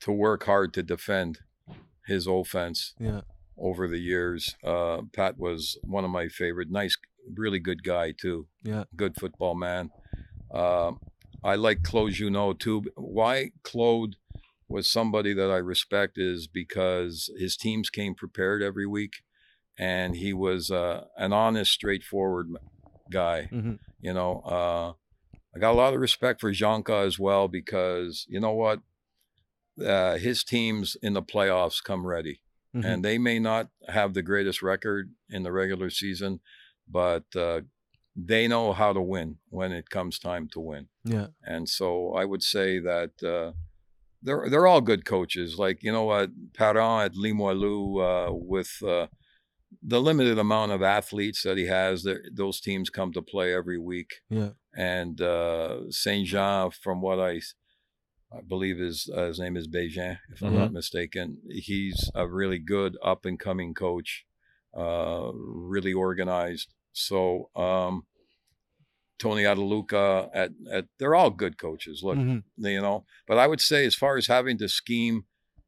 to work hard to defend his offense Yeah. over the years. Uh, Pat was one of my favorite. Nice, really good guy too. Yeah. good football man. Um I like Claude Junot too. Why Claude was somebody that I respect is because his teams came prepared every week, and he was uh, an honest, straightforward guy. hmm You know, uh, I got a lot of respect for Janka as well because you know what, uh, his teams in the playoffs come ready Mhm. and they may not have the greatest record in the regular season, but uh, they know how to win when it comes time to win. Yeah. And so I would say that uh, they're they're all good coaches. Like you know what, Parent at Limoilou uh, with uh, the limited amount of athletes that he has, those teams come to play every week. Yeah. And uh, Saint Jean, from what I I believe his uh, his name is Bégin, if I'm not mistaken. He's a really good up and coming coach, uh, really organized. So um, Tony Adaluca at at they're all good coaches. Look, Mhm. you know. But I would say, as far as having to scheme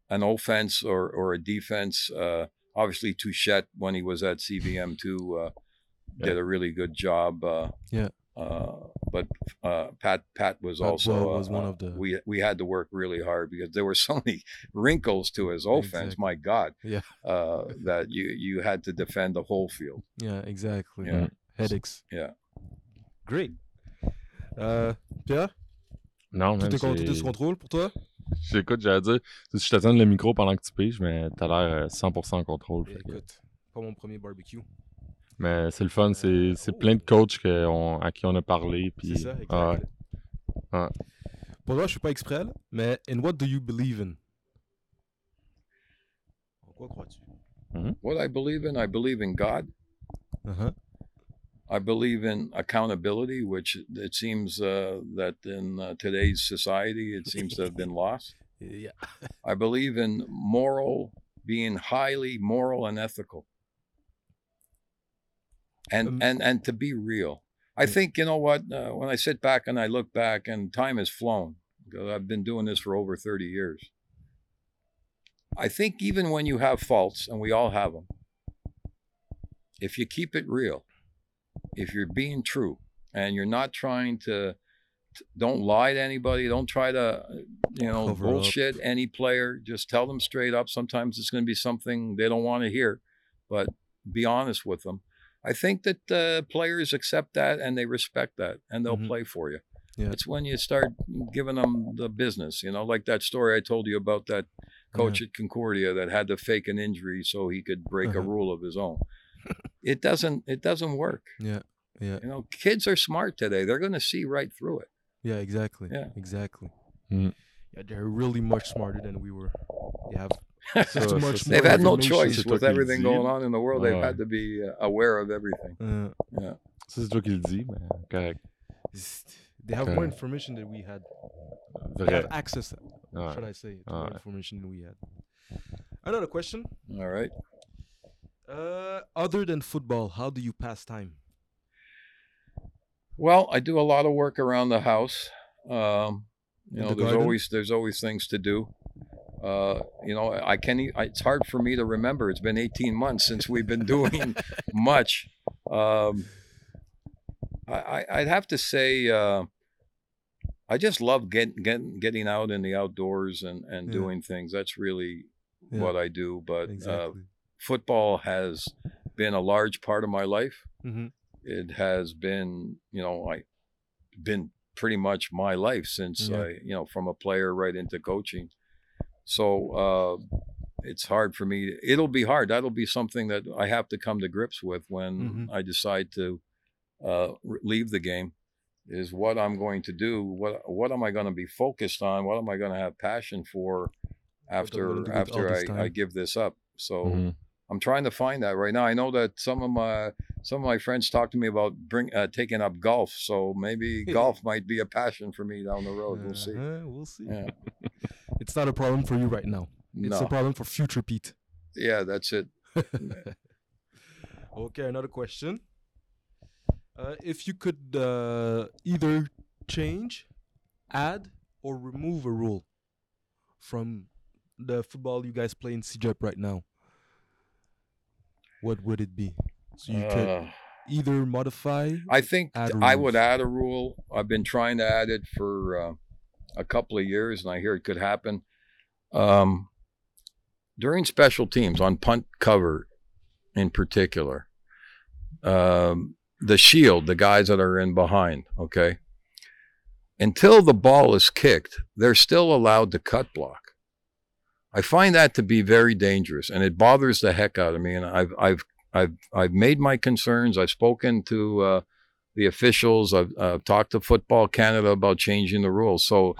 an offense or or a defense, uh, obviously Touchette when he was at CVM two uh, did a really good job. Uh, Yeah. Uh, but uh, Pat Pat was Pat also Boyle uh, one uh, of the- we we had to work really hard because there were so many wrinkles to his offense. Exactly. My God, Yeah. uh, that you you had to defend the whole field. Yeah, exactly. Yeah. Headaches. Yeah. Great. Euh, Pierre, Non, tout man, est, con- tout est contrôle pour toi? J'écoute, j'allais dire, je te donne le micro pendant que tu piges, mais t'as l'air euh, 100% en contrôle. fait que- Écoute, pas mon premier barbecue. Mais c'est le fun, c'est c'est plein de coachs que on- à qui on a parlé. Puis, C'est ça, exact. ah ouais. Ouais. Pour toi, je suis pas exprès, là, mais in what do you believe in? En quoi crois-tu? What I believe in, I believe in God. Uh-huh. I believe in accountability, which it seems uh, that in uh, today's society it seems to have been lost. Yeah. I believe in moral, being highly moral and ethical, and Um, and and to be real. I think you know what uh, when I sit back and I look back, and time has flown. because I've been doing this for over thirty years. I think even when you have faults, and we all have them, if you keep it real, if you're being true, and you're not trying to, don't lie to anybody, don't try to, you know, Cover up. bullshit any player. Just tell them straight up. Sometimes it's going to be something they don't want to hear, but be honest with them. I think that uh, players accept that and they respect that, and they'll Mhm. play for you. Yeah. It's when you start giving them the business, you know, like that story I told you about that coach at Concordia that had to fake an injury so he could break a Uh-huh. rule of his own. it doesn't. It doesn't work. Yeah. Yeah. You know, kids are smart today. They're going to see right through it. Yeah, exactly. Yeah. Exactly. Mm. Yeah, they're really much smarter than we were. They have Ça, too much They've had no choice with everything going on in the world. They've Ouais. had to be uh, aware of everything. Uh, Yeah. Ça, c'est toi qui le dis, mais correct. they have more information than we had. They have access, Ouais. should I say, to Ouais. more information than we had. Another question. All right. Uh, other than football, how do you pass time? Well, I do a lot of work around the house. Um, you In know, the there's garden? always there's always things to do. Uh, you know, I can. I, it's hard for me to remember. It's been 18 months since we've been doing much. Um, I, I'd have to say, uh, I just love getting get, getting out in the outdoors and, and Yeah. doing things. That's really Yeah. what I do. But uh, football has been a large part of my life hmm it has been you know i been pretty much my life since Yeah. i you know from a player right into coaching so uh it's hard for me. It'll be hard. That'll be something that I have to come to grips with when Mhm. I decide to uh, leave the game. Is what I'm going to do. What what am I going to be focused on? What am I going to have passion for after gonna do with all after I, I. Mm-hmm. give this up? So Mhm. I'm trying to find that right now. I know that some of my some of my friends talk to me about bring uh, taking up golf. So maybe golf might be a passion for me down the road. We'll see. Uh-huh, we'll see. Yeah. It's not a problem for you right now. It's No. a problem for future Pete. Yeah, that's it. okay, another question. Uh, if you could uh, either change, add, or remove a rule from the football you guys play in CEGEP right now, what would it be? So you could Uh, either modify. I think I would add a rule. I've been trying to add it for uh, a couple of years, and I hear it could happen. Um, during special teams on punt cover, in particular, um, the shield, the guys that are in behind, okay, until the ball is kicked, they're still allowed to cut block. I find that to be very dangerous, and it bothers the heck out of me. And I've I've I've I've made my concerns. I've spoken to uh, the officials. I've uh, talked to Football Canada about changing the rules. So,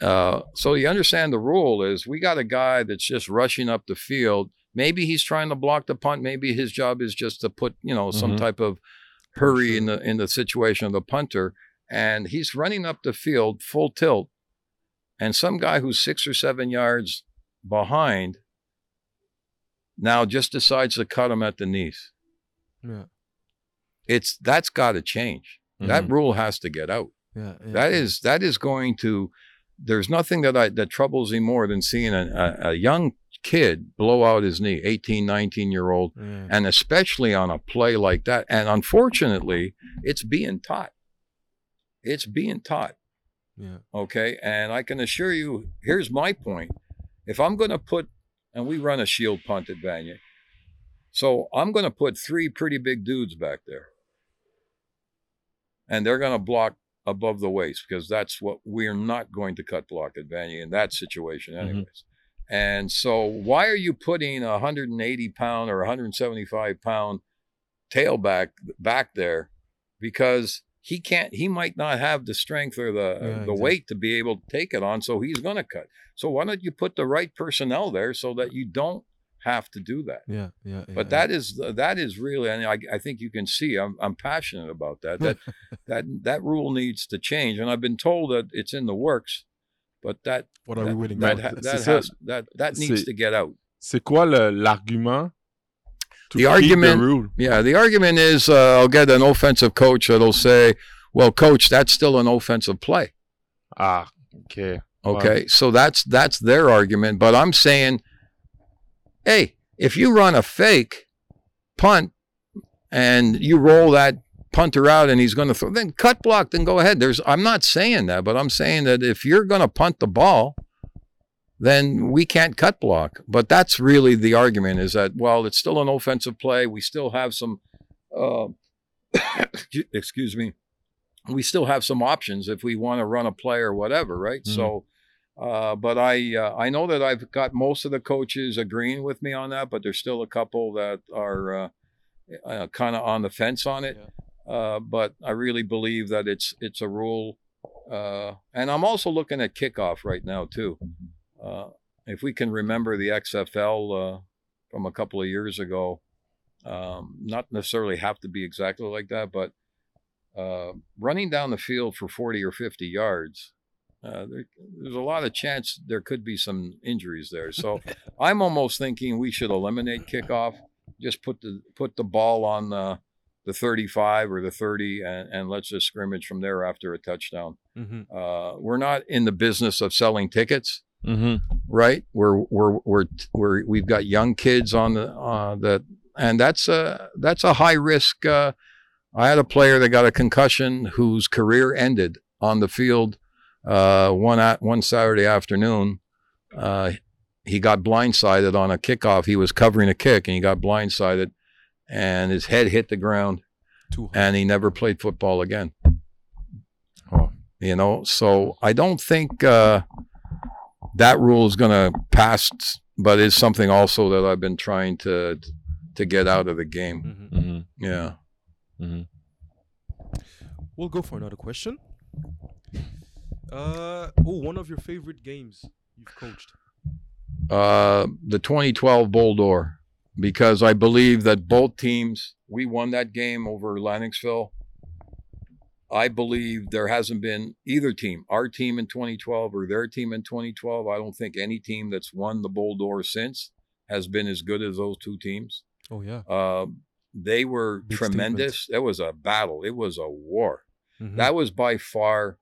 uh, so you understand the rule is we got a guy that's just rushing up the field. Maybe he's trying to block the punt. Maybe his job is just to put you know some Mhm. type of hurry in the in the situation of the punter, and he's running up the field full tilt, and some guy who's six or seven yards behind now just decides to cut him at the knees Yeah, it's that's got to change. That Mhm. rule has to get out. yeah, yeah. That is that is going to. There's nothing that I that troubles me more than seeing a, a, a young kid blow out his knee, 18, 19 year old, Yeah. and especially on a play like that. And unfortunately, it's being taught. It's being taught. yeah. Okay. And I can assure you, here's my point. If I'm going to put, and we run a shield punt at Vanier, so I'm going to put three pretty big dudes back there. And they're going to block above the waist because that's what we're not going to cut block at Vanier in that situation, Mhm. anyways. And so, why are you putting a 180 pound or 175 pound tailback back there? Because he can't, he might not have the strength or the Yeah, the exactly. weight to be able to take it on. So he's going to cut. So why don't you put the right personnel there so that you don't have to do that? Yeah, yeah, yeah. But that is that is really, and I, I think you can see I'm I'm passionate about that. That that that rule needs to change, and I've been told that it's in the works. But that what are we waiting that, for? that has that that needs to get out. C'est quoi le- l'argument? The argument-? Yeah, the argument is uh, I'll get an offensive coach that'll say, "Well, coach, that's still an offensive play." Ah, ok. Okay, so that's that's their argument. But I'm saying, hey, if you run a fake punt and you roll that punter out and he's going to throw, then cut block, then go ahead. There's I'm not saying that, but I'm saying that if you're going to punt the ball, then we can't cut block. But that's really the argument is that well, it's still an offensive play. We still have some, uh, excuse me, we still have some options if we want to run a play or whatever, right? Mhm. So, uh, but I uh, I know that I've got most of the coaches agreeing with me on that, but there's still a couple that are uh, uh, kind of on the fence on it. Uh, but I really believe that it's it's a rule, uh, and I'm also looking at kickoff right now too. Uh, if we can remember the XFL uh, from a couple of years ago, um, not necessarily have to be exactly like that, but uh, running down the field for 40 or 50 yards, uh, there, there's a lot of chance there could be some injuries there. So I'm almost thinking we should eliminate kickoff, just put the put the ball on the the 35 or the 30, and, and let's just scrimmage from there after a touchdown. hmm Uh, we're not in the business of selling tickets Mhm. right? We're we're we're we're we've got young kids on the uh, that, and that's a that's a high risk. Uh, I had a player that got a concussion whose career ended on the field uh, one at one Saturday afternoon. Uh, he got blindsided on a kickoff. He was covering a kick and he got blindsided, and his head hit the ground, and he never played football again. Oh. You know, so I don't think uh, that rule is going to pass but it's something also that I've been trying to to get out of the game. Mhm. Mhm. Yeah. Mhm. We'll go for another question. Uh, oh, one of your favorite games you've coached. Uh, the 2012 Bol d'Or, because I believe that both teams we won that game over Lennoxville. I believe there hasn't been either team, our team in 2012 or their team in 2012. I don't think any team that's won the Door since has been as good as those two teams. Oh yeah. Uh, they were Big tremendous. It was a battle. It was a war. Mhm. That was by far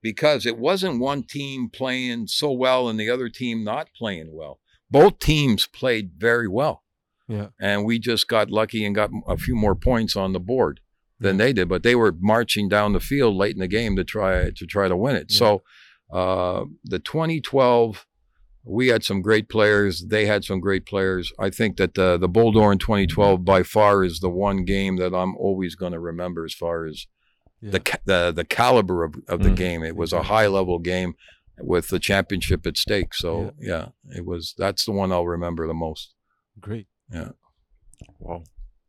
because it wasn't one team playing so well and the other team not playing well. Both teams played very well. Yeah. And we just got lucky and got a few more points on the board than they did, but they were marching down the field late in the game to try to try to win it. Yeah. So uh, the 2012 we had some great players. They had some great players. I think that the the Bol d'Or in 2012 by far is the one game that I'm always going to remember as far as Yeah. the the the caliber of, of the Mm. game. It was a high level game with the championship at stake. So yeah. it was. That's the one I'll remember the most. Great. Yeah. Wow.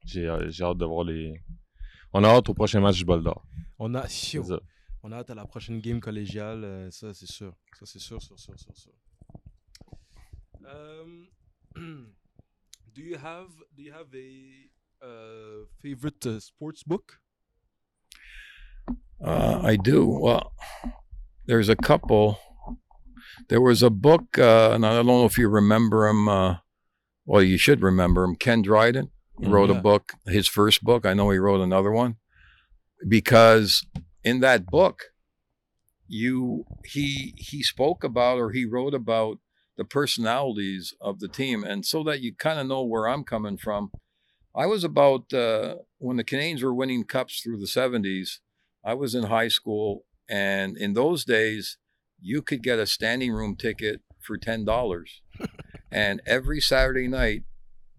J'ai j'ai hâte de voir les. On a hâte au prochain match du Bol d'Or. On a, C'est on a hâte à la prochaine game collégiale. euh, ça, c'est sûr. Ça, c'est sûr, sûr, sûr, sûr, sûr. Um, do you have do you have a uh, favorite uh, sports book? Uh, I do. Well, there's a couple. There was a book, uh, and I don't know if you remember him. Uh, well, you should remember him. Ken Dryden he wrote Yeah. a book, his first book. I know he wrote another one because in that book, you he he spoke about or he wrote about the personalities of the team, and so that you kind of know where I'm coming from. I was about uh, when the Canadiens were winning cups through the 70s. I was in high school, and in those days, you could get a standing room ticket for ten dollars, and every Saturday night,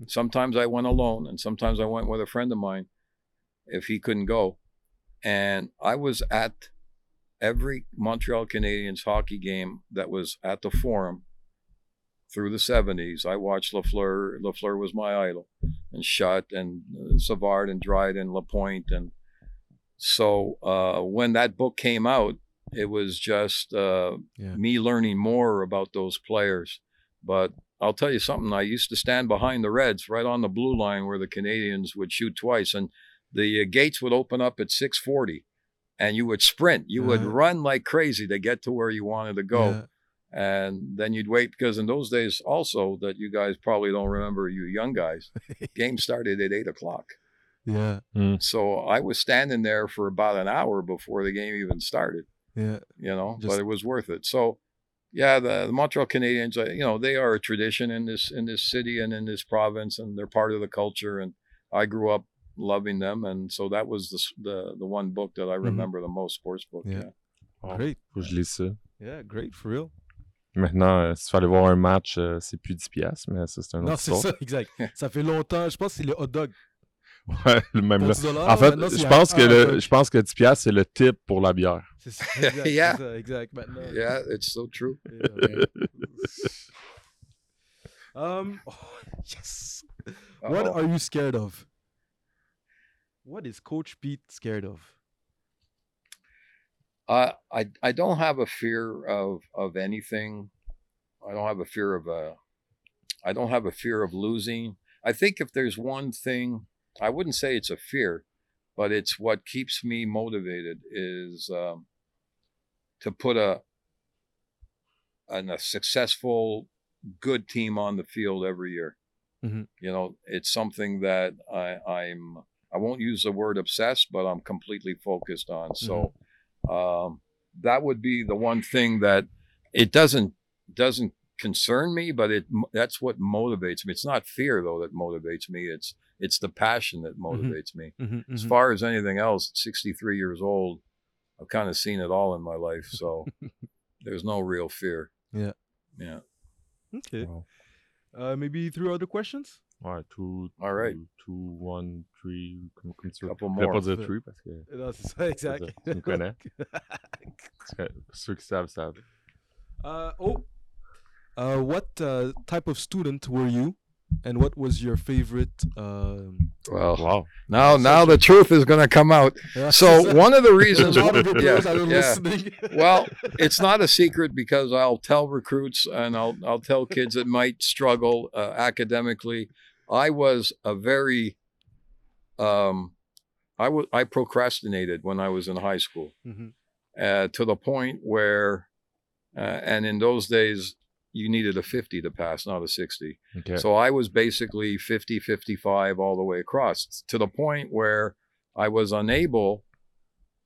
sometimes I went alone, and sometimes I went with a friend of mine, if he couldn't go, and I was at every Montreal Canadiens hockey game that was at the Forum through the 70s. I watched Lafleur. Lafleur was my idol, and Shutt and uh, Savard and Dryden, Lapointe, and so uh, when that book came out, it was just uh, Yeah. me learning more about those players. But I'll tell you something. I used to stand behind the Reds, right on the blue line, where the Canadiens would shoot twice, and the uh, gates would open up at 6:40, and you would sprint. You would Uh-huh. run like crazy to get to where you wanted to go Yeah. and then you'd wait because in those days also that you guys probably don't remember you young guys game started at eight o'clock Yeah. so i was standing there for about an hour before the game even started Yeah. you know Just- but it was worth it so yeah the, the montreal canadiens uh, you know they are a tradition in this in this city and in this province and they're part of the culture and i grew up loving them and so that was the the, the one book that i remember the most sports book Yeah. yeah. Wow. Great. Faut que je lise ça. Yeah. Great. For real. Maintenant, euh, si tu veux aller voir un match, euh, c'est plus 10$, piastres, mais ça, c'est un autre Non, c'est ça, exact. Ça fait longtemps. Je pense que c'est le hot dog. Ouais, le même Pour là. 10 dollars, En fait, je un- pense que un le, je pense que 10$, piastres, c'est le tip pour la bière. C'est ça. Exact. Yeah. c'est ça, exact. Maintenant. yeah it's so true Yeah. um. oh, yes. What Uh-oh. are you scared of? What is Coach Pete scared of? Uh, I I don't have a fear of of anything. I don't have a fear of uh I don't have a fear of losing. I think if there's one thing, I wouldn't say it's a fear, but it's what keeps me motivated is um, to put a an, a successful, good team on the field every year. Mhm. You know, it's something that I, I'm. I won't use the word obsessed, but I'm completely focused on. So um, that would be the one thing that it doesn't doesn't concern me, but it that's what motivates me. It's not fear though that motivates me. It's it's the passion that motivates me. Mhm, As mhm. far as anything else, at 63 years old, I've kind of seen it all in my life, so there's no real fear. Yeah. Yeah. Okay. Wow. Uh, maybe three other questions. Ouais, two, All right. two, two, one, three, comme, comme tu. Couple more. pas dire three parce que Non, c'est ça, exact. dire, tu me connais. parce que ceux qui savent, savent. Uh, oh, Uh, what uh, type of student were you, and what was your favorite? Um, Well, Wow. now now the truth is going to come out. So one of the reasons, of your yeah, players that are yeah. listening. well, it's not a secret because I'll tell recruits and I'll I'll tell kids that might struggle uh, academically. I was a very um, I was I procrastinated when I was in high school Mhm. uh, to the point where, uh, and in those days you needed a 50 to pass, not a 60. Okay. So I was basically 50, 55 all the way across to the point where I was unable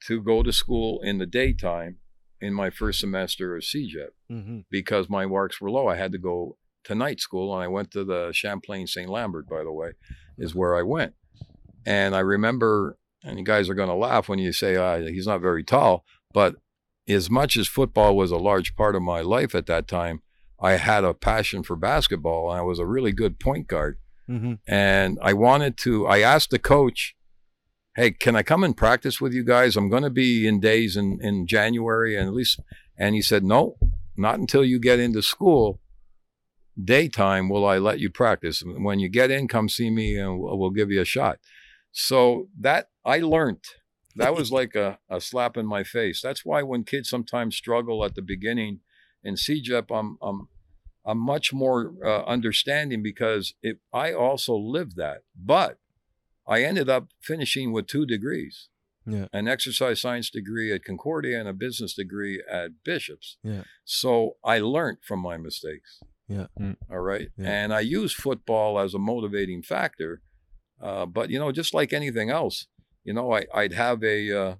to go to school in the daytime in my first semester of CEGEP Mhm. because my marks were low. I had to go to night school and I went to the Champlain St. Lambert, by the way, is where I went. And I remember, and you guys are going to laugh when you say uh, he's not very tall, but as much as football was a large part of my life at that time, I had a passion for basketball and I was a really good point guard. Mhm. And I wanted to, I asked the coach, hey, can I come and practice with you guys? I'm going to be in days in, in January and at least, and he said, no, not until you get into school. Daytime will I let you practice. When you get in, come see me and we'll, we'll give you a shot. So that I learned. That was like a, a slap in my face. That's why when kids sometimes struggle at the beginning in CEGEP, I'm I'm I'm much more uh, understanding because it, I also lived that. But I ended up finishing with two degrees. Yeah. An exercise science degree at Concordia and a business degree at Bishop's. Yeah. So I learned from my mistakes. Yeah. Mm. All right. Yeah. And I use football as a motivating factor. Uh, but you know, just like anything else, you know, I, I'd have a, uh,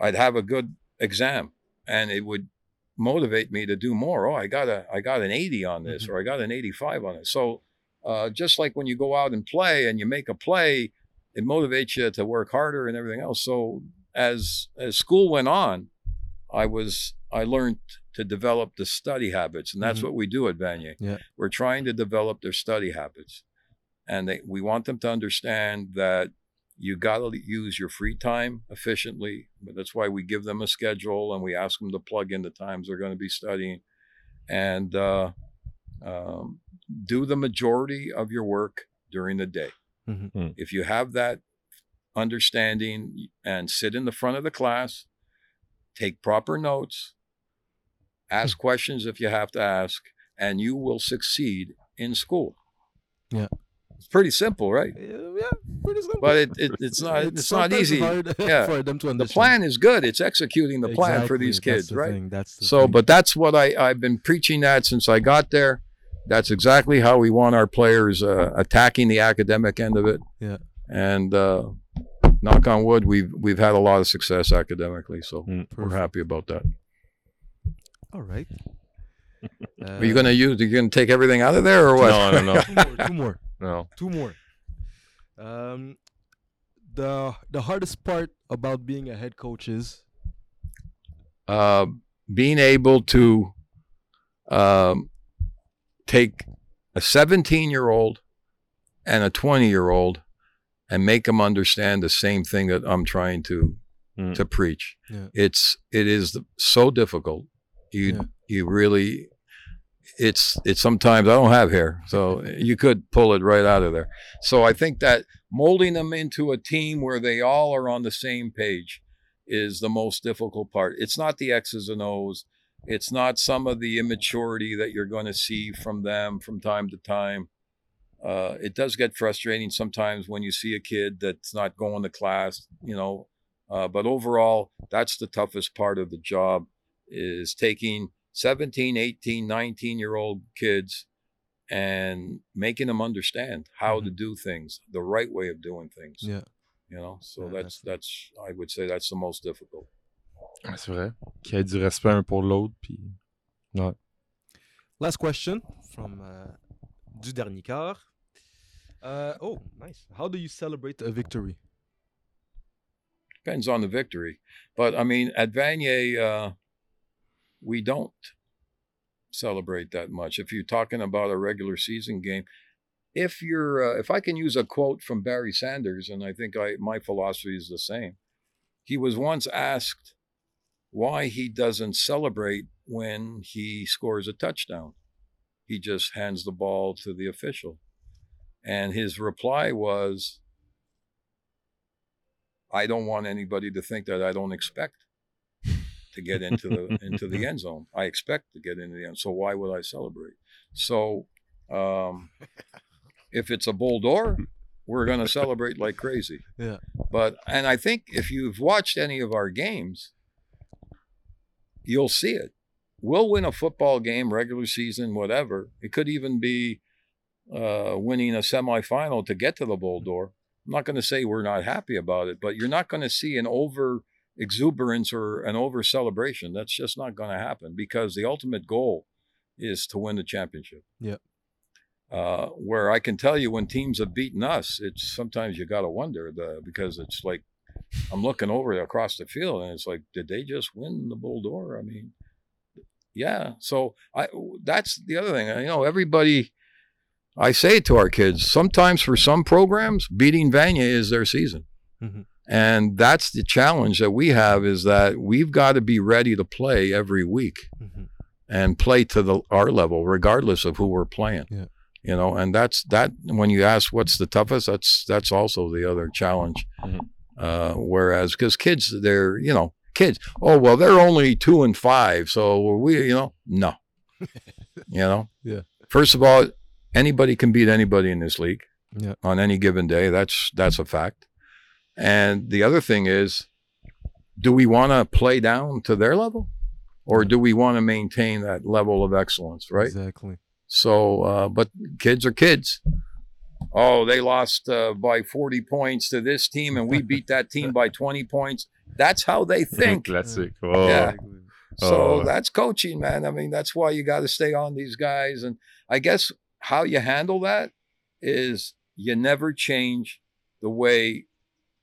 I'd have a good exam, and it would motivate me to do more. Oh, I got a, I got an 80 on this, Mhm. or I got an 85 on it. So, uh, just like when you go out and play and you make a play, it motivates you to work harder and everything else. So, as as school went on, I was I learned to develop the study habits, and that's Mhm. what we do at Vanier. Yeah. We're trying to develop their study habits, and they, we want them to understand that you got to use your free time efficiently. But that's why we give them a schedule and we ask them to plug in the times they're going to be studying, and uh, um, do the majority of your work during the day. Mhm. Mm. If you have that understanding and sit in the front of the class, take proper notes, ask questions if you have to ask, and you will succeed in school. Yeah. It's pretty simple, right? Yeah, pretty simple. But it, it it's not it's, not easy. Yeah. for them to The plan is good. It's executing the plan for Exactly, these that's kids, the right? thing, That's So, thing. but that's what I, I've been preaching that since I got there. That's exactly how we want our players uh, attacking the academic end of it. Yeah. And uh, knock on wood, we've we've had a lot of success academically, so Mm. we're happy about that. All right. Uh, Are you gonna use? Are you gonna take everything out of there or what? No, no, no, two more? Two more. No. Two more. Um, the the hardest part about being a head coach is uh, being able to um, take a 17 year old and a 20 year old and make them understand the same thing that I'm trying to Mm. to preach. Yeah. It's it is so difficult. You Yeah. you really it's it's sometimes I don't have hair, so you could pull it right out of there. So I think that molding them into a team where they all are on the same page is the most difficult part. It's not the X's and O's. It's not some of the immaturity that you're going to see from them from time to time. Uh, it does get frustrating sometimes when you see a kid that's not going to class, you know. Uh, but overall, that's the toughest part of the job is taking 17, 18, 19 year old kids and making them understand how to do things, the right way of doing things. yeah. You know, so Yeah, that's that's I would say that's the most difficult. Ouais, C'est vrai. Qu'il y ait du respect un pour l'autre. Puis... Ouais. Last question from uh, du dernier quart. Uh, oh, nice. How do you celebrate a victory? Depends on the victory, but I mean at Vanier, uh, we don't celebrate that much. If you're talking about a regular season game, if you're uh, if I can use a quote from Barry Sanders, and I think I my philosophy is the same. He was once asked why he doesn't celebrate when he scores a touchdown. He just hands the ball to the official. And his reply was, I don't want anybody to think that I don't expect to get into the into the end zone. I expect to get into the end. So why would I celebrate? So um, if it's a Bol d'Or, we're going to celebrate like crazy. Yeah. But and I think if you've watched any of our games, you'll see it. We'll win a football game, regular season, whatever. It could even be uh, winning a semifinal to get to the Bol d'Or. I'm not going to say we're not happy about it, but you're not going to see an over exuberance or an over celebration. That's just not going to happen because the ultimate goal is to win the championship. Yeah. Uh, where I can tell you when teams have beaten us, it's sometimes you got to wonder the because it's like I'm looking over across the field and it's like, did they just win the Bol d'Or? I mean, yeah. So I that's the other thing. You know, everybody. I say to our kids. Sometimes for some programs, beating Vanier is their season. Mhm. And that's the challenge that we have is that we've got to be ready to play every week Mhm. and play to the our level, regardless of who we're playing. Yeah. You know, and that's that. When you ask what's the toughest, that's that's also the other challenge. Mhm. Uh, whereas, because kids, they're you know kids. Oh well, they're only two and five, so we you know no, you know. Yeah. First of all, anybody can beat anybody in this league Yeah. on any given day. That's that's a fact. And the other thing is, do we want to play down to their level, or do we want to maintain that level of excellence? Right. Exactly. So, uh, but kids are kids. Oh, they lost uh, by 40 points to this team, and we beat that team by 20 points. That's how they think. Classique. Oh, Yeah. So Oh. that's coaching, man. I mean, that's why you got to stay on these guys. And I guess how you handle that is you never change the way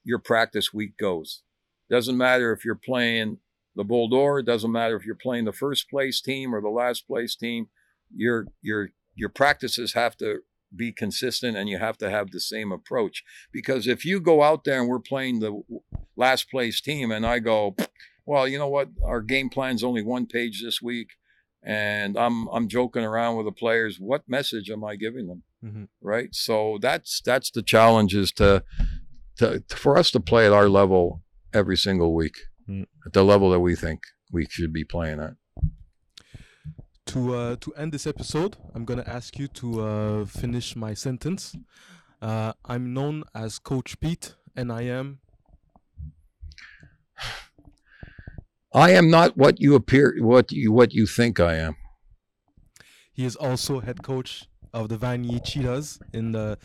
your practice week goes. Doesn't matter if you're playing the Bol d'Or, it doesn't matter if you're playing the first place team or the last place team. Your your your practices have to be consistent and you have to have the same approach. Because if you go out there and we're playing the last place team and I go, well, you know what? Our game plan's only one page this week, and I'm I'm joking around with the players. What message am I giving them? Mhm. Right. So that's that's the challenge is to to for us to play at our level every single week, Mm. at the level that we think we should be playing at. To uh, to end this episode, I'm gonna ask you to uh, finish my sentence. Uh, I'm known as Coach Pete, and I am. I am not what you appear, what you what you think I am. He is also head coach of the Vanier Cheetahs in the.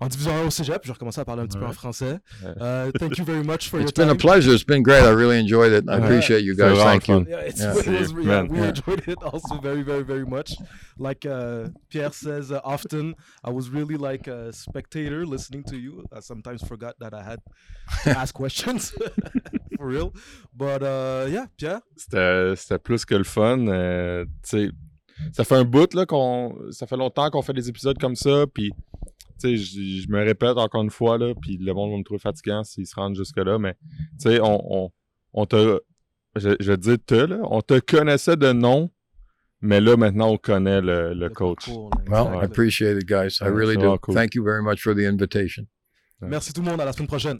En division 1 au cégep, je vais recommencer à parler un petit peu en français. Uh, thank you very much for It's your been a time. pleasure. It's been great. I really enjoyed it. I appreciate you guys. vraiment Thank you. Yeah, it's, Yeah. it was, yeah, we Yeah. enjoyed it also very, very, very much. Like uh, Pierre says uh, often, I was really like a spectator listening to you. I sometimes forgot that I had to ask questions for real. But uh, yeah, Pierre? C'était c'était plus que le fun. euh, tu sais, ça fait un bout là qu'on. Ça fait longtemps qu'on fait des épisodes comme ça. Puis, je je me répète encore une fois là. Puis le monde va me trouver fatigant s'ils se rendent jusque là. Mais, tu sais, on, on, on te. Je, je vais te dire te là. On te connaissait de nom. Mais là, maintenant, on connaît le, le coach. parcours, Well, I appreciate it, guys. I really do. cool. Thank you very much for the invitation. Merci tout le monde. À la semaine prochaine.